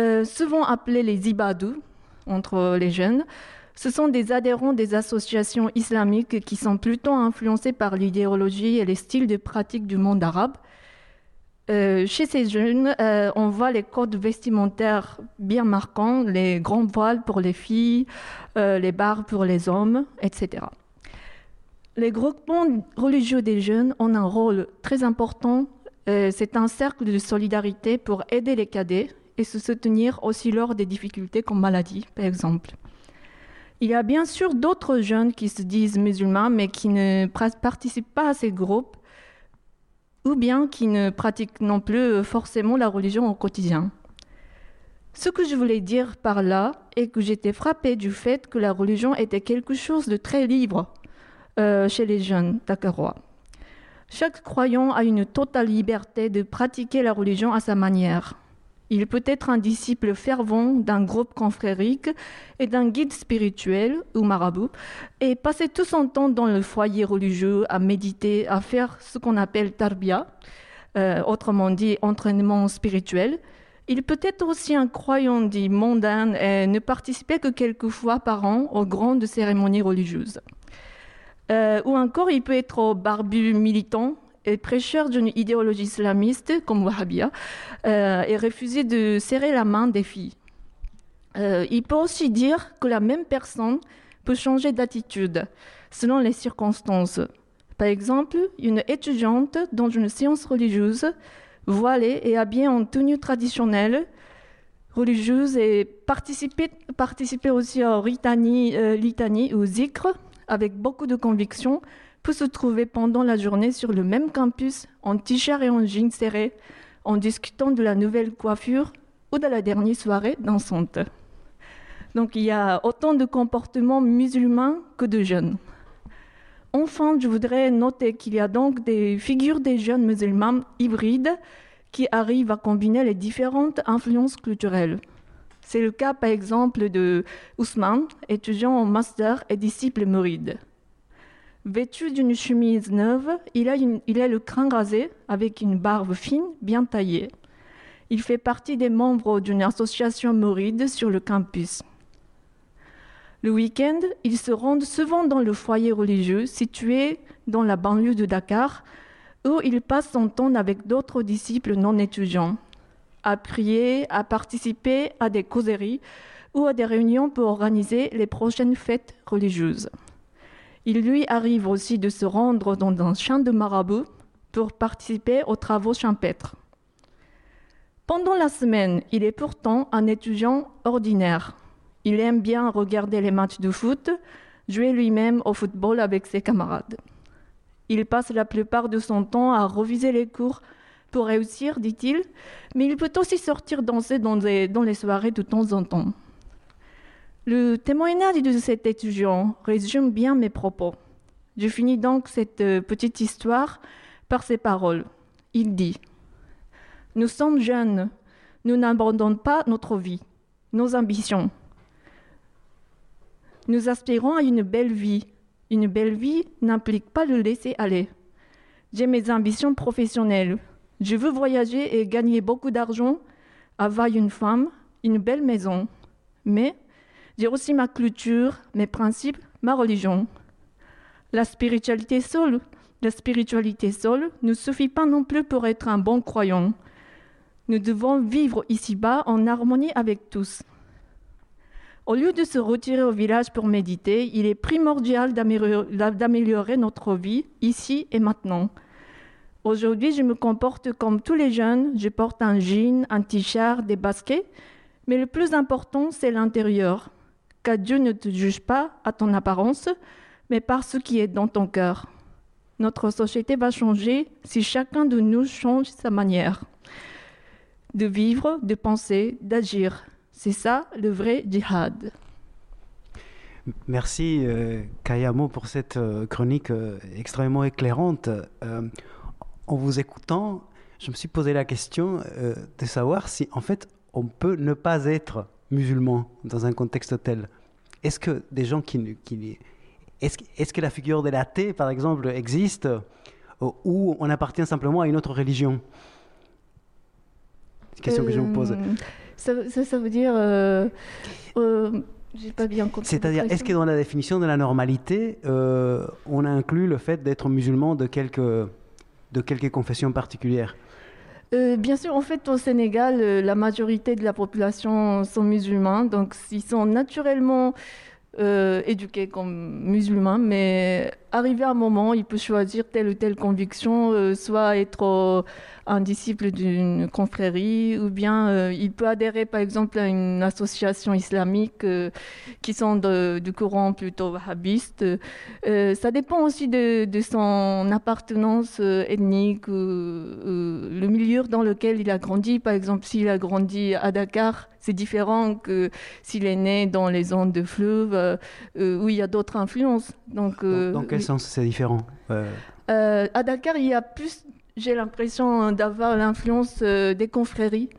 euh, souvent appelés les ibadou entre les jeunes. Ce sont des adhérents des associations islamiques qui sont plutôt influencés par l'idéologie et les styles de pratique du monde arabe euh, chez ces jeunes, euh, on voit les codes vestimentaires bien marquants, les grands voiles pour les filles, euh, les barbes pour les hommes, etc. Les groupements religieux des jeunes ont un rôle très important. C'est un cercle de solidarité pour aider les cadets et se soutenir aussi lors des difficultés comme maladie, par exemple. Il y a bien sûr d'autres jeunes qui se disent musulmans mais qui ne participent pas à ces groupes ou bien qui ne pratiquent non plus euh, forcément la religion au quotidien. Ce que je voulais dire par là est que j'étais frappée du fait que la religion était quelque chose de très libre euh, chez les jeunes dakarois. Chaque croyant a une totale liberté de pratiquer la religion à sa manière. Il peut être un disciple fervent d'un groupe confrérique et d'un guide spirituel ou marabout et passer tout son temps dans le foyer religieux à méditer, à faire ce qu'on appelle tarbia, euh, autrement dit entraînement spirituel. Il peut être aussi un croyant dit mondain et ne participer que quelques fois par an aux grandes cérémonies religieuses. Euh, ou encore, il peut être barbu militant et prêcheur d'une idéologie islamiste comme Wahhabia euh, et refuser de serrer la main des filles. Euh, il peut aussi dire que la même personne peut changer d'attitude selon les circonstances. Par exemple, une étudiante dans une séance religieuse, voilée et habillée en tenue traditionnelle religieuse et participer, participer aussi au litanie, euh, litanie zikr avec beaucoup de conviction peut se trouver pendant la journée sur le même campus en t-shirt et en jeans serrés, en discutant de la nouvelle coiffure ou de la dernière soirée dansante. Donc il y a autant de comportements musulmans que de jeunes. Enfin, je voudrais noter qu'il y a donc des figures des jeunes musulmans hybrides qui arrivent à combiner les différentes influences culturelles. C'est le cas par exemple de Ousmane, étudiant en master et disciple mouride. Vêtu d'une chemise neuve, il a, le crâne rasé avec une barbe fine, bien taillée. Il fait partie des membres d'une association moride sur le campus. Le week-end, il se rend souvent dans le foyer religieux situé dans la banlieue de Dakar, où il passe son temps avec d'autres disciples non étudiants, à prier, à participer à des causeries ou à des réunions pour organiser les prochaines fêtes religieuses. Il lui arrive aussi de se rendre dans un champ de marabout pour participer aux travaux champêtres. Pendant la semaine, il est pourtant un étudiant ordinaire. Il aime bien regarder les matchs de foot, jouer lui-même au football avec ses camarades. Il passe la plupart de son temps à reviser les cours pour réussir, dit-il, mais il peut aussi sortir danser dans, dans les soirées de temps en temps. Le témoignage de cet étudiant résume bien mes propos. Je finis donc cette euh, petite histoire par ces paroles. Il dit Nous sommes jeunes, nous n'abandonnons pas notre vie, nos ambitions. Nous aspirons à une belle vie. Une belle vie n'implique pas le laisser aller. J'ai mes ambitions professionnelles. Je veux voyager et gagner beaucoup d'argent, avoir une femme, une belle maison. Mais j'ai aussi ma culture, mes principes, ma religion. La spiritualité seule, la spiritualité seule ne suffit pas non plus pour être un bon croyant. Nous devons vivre ici-bas en harmonie avec tous. Au lieu de se retirer au village pour méditer, il est primordial d'améliorer notre vie ici et maintenant. Aujourd'hui, je me comporte comme tous les jeunes. Je porte un jean, un t-shirt, des baskets. Mais le plus important, c'est l'intérieur. Car Dieu ne te juge pas à ton apparence, mais par ce qui est dans ton cœur. Notre société va changer si chacun de nous change sa manière de vivre, de penser, d'agir. C'est ça le vrai djihad. Merci euh, Kayamo pour cette euh, chronique euh, extrêmement éclairante. en vous écoutant, je me suis posé la question de savoir si en fait on peut ne pas être musulman dans un contexte tel. Est-ce que des gens qui, qui est-ce, est que la figure de l'athée, par exemple, existe ou on appartient simplement à une autre religion? C'est une question que je vous pose. Ça, ça, veut dire. Euh, euh, j'ai pas bien compris. C'est-à-dire, est-ce que dans la définition de la normalité, euh, on inclut le fait d'être musulman de quelques, de quelques confessions particulières bien sûr, en fait, au Sénégal, la majorité de la population sont musulmans, donc ils sont naturellement éduqués comme musulmans, mais arrivé à un moment, il peut choisir telle ou telle conviction, soit être un disciple d'une confrérie, ou bien euh, il peut adhérer par exemple à une association islamique euh, qui sont du courant plutôt wahhabiste. Euh, ça dépend aussi de, son appartenance ethnique, le milieu dans lequel il a grandi. Par exemple, s'il a grandi à Dakar, c'est différent que s'il est né dans les zones de fleuve où il y a d'autres influences. Donc, dans, dans quel sens c'est différent À Dakar, il y a plus j'ai l'impression d'avoir l'influence euh, des confréries,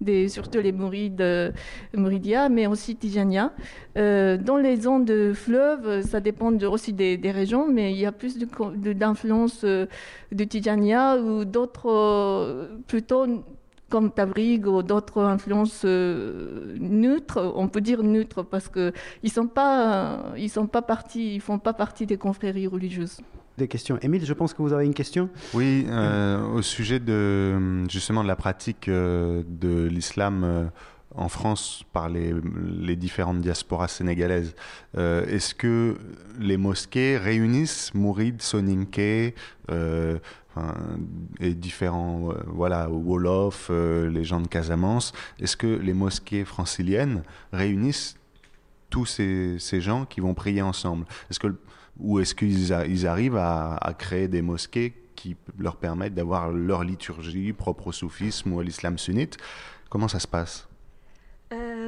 des, surtout les Mourides, euh, Mouridia, mais aussi Tijania. Euh, dans les zones de fleuve, ça dépend aussi des, régions, mais il y a plus d'influence de, de, Tijania ou d'autres, plutôt comme Tabrig ou d'autres influences neutres, on peut dire neutres parce qu'ils ne sont pas, ils sont pas partis, ils font pas partie des confréries religieuses des questions. Émile, je pense que vous avez une question. Oui, euh, au sujet de justement de la pratique euh, de l'islam euh, en France par les, différentes diasporas sénégalaises. Est-ce que les mosquées réunissent Mourid, Soninké et différents, voilà, Wolof, les gens de Casamance Est-ce que les mosquées franciliennes réunissent tous ces, gens qui vont prier ensemble? Est-ce que ou est-ce qu'ils arrivent à, créer des mosquées qui leur permettent d'avoir leur liturgie propre au soufisme ou à l'islam sunnite? Comment ça se passe? euh,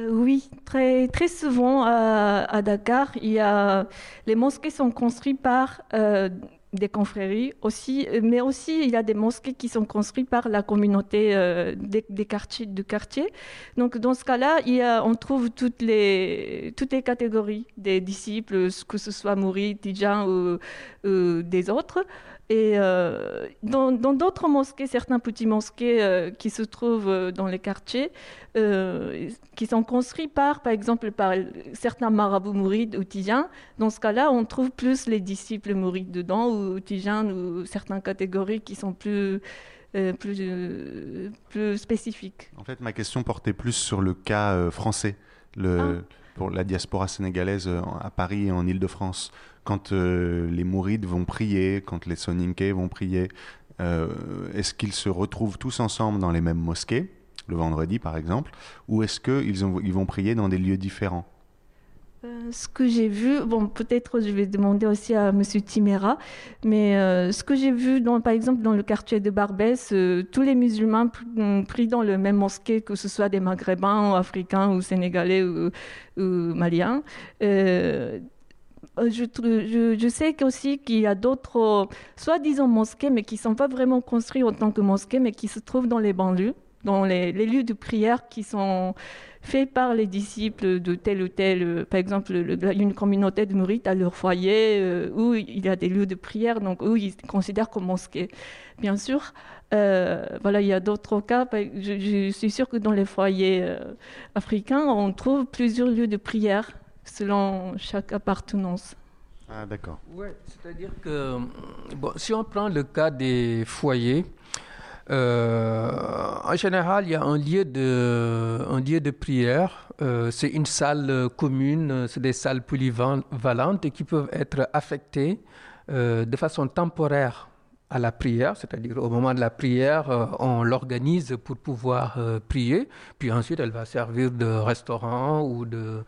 oui, très, très souvent à, Dakar, les mosquées sont construites par euh, des confréries aussi, mais aussi il y a des mosquées qui sont construites par la communauté euh, des, quartiers de quartier. Donc dans ce cas-là, on trouve toutes les toutes les catégories des disciples, que ce soit Mouri, Tijan ou, ou des autres. Et euh, dans d'autres mosquées, certains petits mosquées euh, qui se trouvent euh, dans les quartiers, qui sont construits par, par exemple, par certains marabouts mourides ou tijanes, dans ce cas-là, on trouve plus les disciples mourides dedans, ou tijanes, ou certaines catégories qui sont plus, plus, plus spécifiques. En fait, ma question portait plus sur le cas français. Le... Ah pour la diaspora sénégalaise euh, à Paris et en Ile-de-France. Quand euh, les Mourides vont prier, quand les Soninké vont prier, euh, est-ce qu'ils se retrouvent tous ensemble dans les mêmes mosquées le vendredi par exemple, ou est-ce qu'ils ils vont prier dans des lieux différents? Euh, ce que j'ai vu, bon, peut-être je vais demander aussi à M. Timera, mais euh, ce que j'ai vu, dans, par exemple, dans le quartier de Barbès, euh, tous les musulmans prient dans le même mosquée, que ce soit des Maghrébins, Africains, ou Sénégalais, ou, Maliens. Je, sais aussi qu'il y a d'autres, soit disons mosquées, mais qui ne sont pas vraiment construites en tant que mosquées, mais qui se trouvent dans les banlieues, dans les, les lieux de prière qui sont fait par les disciples de tel ou tel, euh, par exemple, une communauté de mourites à leur foyer euh, où il y a des lieux de prière, donc où ils considèrent comme mosquée. Bien sûr, euh, voilà, il y a d'autres cas. Je, suis sûre que dans les foyers africains, on trouve plusieurs lieux de prière selon chaque appartenance. Ah, d'accord. Oui, c'est-à-dire que bon, si on prend le cas des foyers, euh, en général, il y a un lieu de, lieu de prière. Euh, c'est une salle commune, c'est des salles polyvalentes qui peuvent être affectées euh, de façon temporaire à la prière, c'est-à-dire au moment de la prière, on l'organise pour pouvoir prier, puis ensuite elle va servir de restaurant ou de,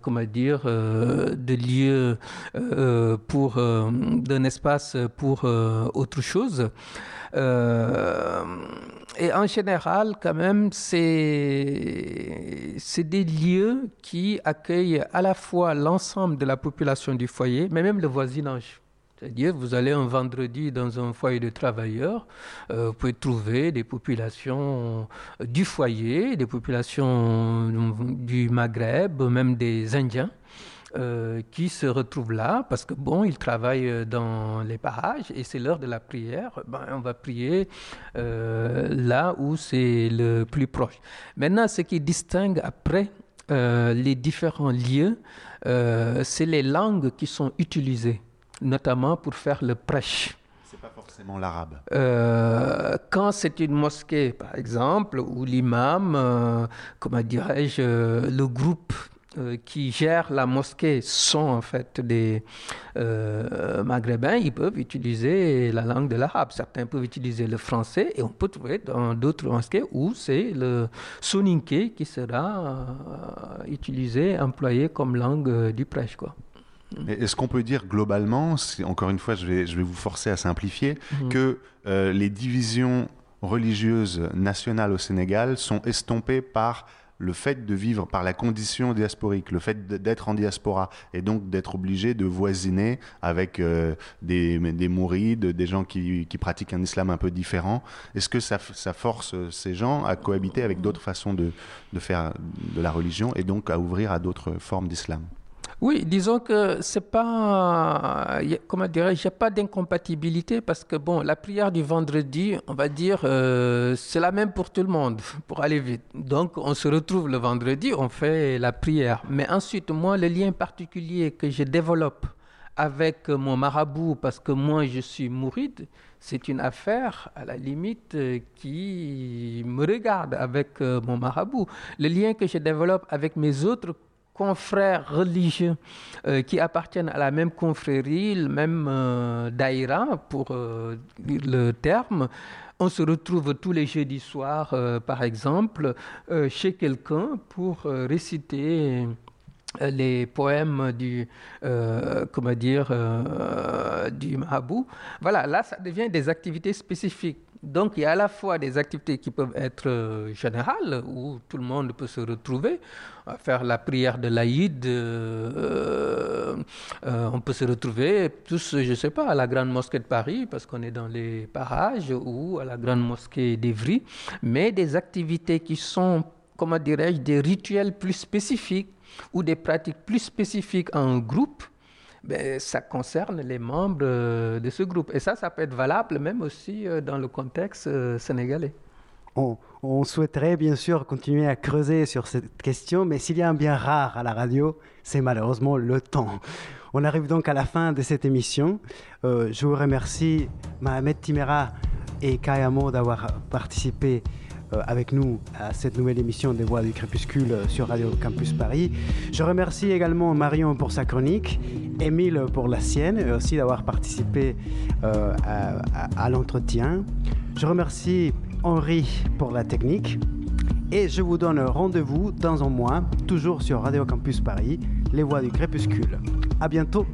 comment dire, de lieu pour, d'un espace pour autre chose. Euh, et en général, quand même, c'est, c'est des lieux qui accueillent à la fois l'ensemble de la population du foyer, mais même le voisinage. C'est-à-dire, vous allez un vendredi dans un foyer de travailleurs, euh, vous pouvez trouver des populations du foyer, des populations du Maghreb, même des Indiens. Euh, qui se retrouvent là parce que bon, ils travaillent euh, dans les parages et c'est l'heure de la prière. Ben, on va prier euh, là où c'est le plus proche. Maintenant, ce qui distingue après les différents lieux, c'est les langues qui sont utilisées, notamment pour faire le prêche C'est pas forcément l'arabe. quand c'est une mosquée, par exemple, où l'imam, comment dirais-je, le groupe euh, qui gèrent la mosquée sont en fait des euh, maghrébins, ils peuvent utiliser la langue de l'arabe. Certains peuvent utiliser le français et on peut trouver dans d'autres mosquées où c'est le soninké qui sera euh, utilisé, employé comme langue du prêche. Quoi. Est-ce qu'on peut dire globalement, encore une fois je vais, je vais vous forcer à simplifier, mhm. que les divisions religieuses nationales au Sénégal sont estompées par le fait de vivre par la condition diasporique, le fait d'être en diaspora et donc d'être obligé de voisiner avec euh, des, des mourides, des gens qui, pratiquent un islam un peu différent, est-ce que ça, ça, force ces gens à cohabiter avec d'autres façons de, de faire de la religion et donc à ouvrir à d'autres formes d'islam? Oui, disons que c'est pas, comment dirais-je, pas d'incompatibilité parce que bon, la prière du vendredi, on va dire, euh, c'est la même pour tout le monde, pour aller vite. Donc, on se retrouve le vendredi, on fait la prière. Mais ensuite, moi, le lien particulier que je développe avec mon marabout, parce que moi, je suis mouride, c'est une affaire, à la limite, qui me regarde avec euh, mon marabout. Le lien que je développe avec mes autres confrères religieux euh, qui appartiennent à la même confrérie, le même euh, daïra pour euh, le terme. On se retrouve tous les jeudis soirs, par exemple, chez quelqu'un pour réciter les poèmes du, comment dire, du Mahabou. Voilà, là, ça devient des activités spécifiques. Donc, il y a à la fois des activités qui peuvent être euh, générales, où tout le monde peut se retrouver, faire la prière de l'Aïd, euh, euh, on peut se retrouver tous, je ne sais pas, à la Grande Mosquée de Paris, parce qu'on est dans les parages, ou à la Grande Mosquée d'Evry, mais des activités qui sont, comment dirais-je, des rituels plus spécifiques, ou des pratiques plus spécifiques en groupe, ben, ça concerne les membres euh, de ce groupe. Et ça, ça peut être valable même aussi euh, dans le contexte euh, sénégalais. On, souhaiterait bien sûr continuer à creuser sur cette question, mais s'il y a un bien rare à la radio, c'est malheureusement le temps. On arrive donc à la fin de cette émission. je vous remercie, Mohamed Timera et Kayamo, d'avoir participé avec nous à cette nouvelle émission des Voix du Crépuscule sur Radio Campus Paris. Je remercie également Marion pour sa chronique, Émile pour la sienne et aussi d'avoir participé euh, à, l'entretien. Je remercie Henri pour la technique. Et je vous donne rendez-vous dans un mois, toujours sur Radio Campus Paris, les voix du crépuscule. À bientôt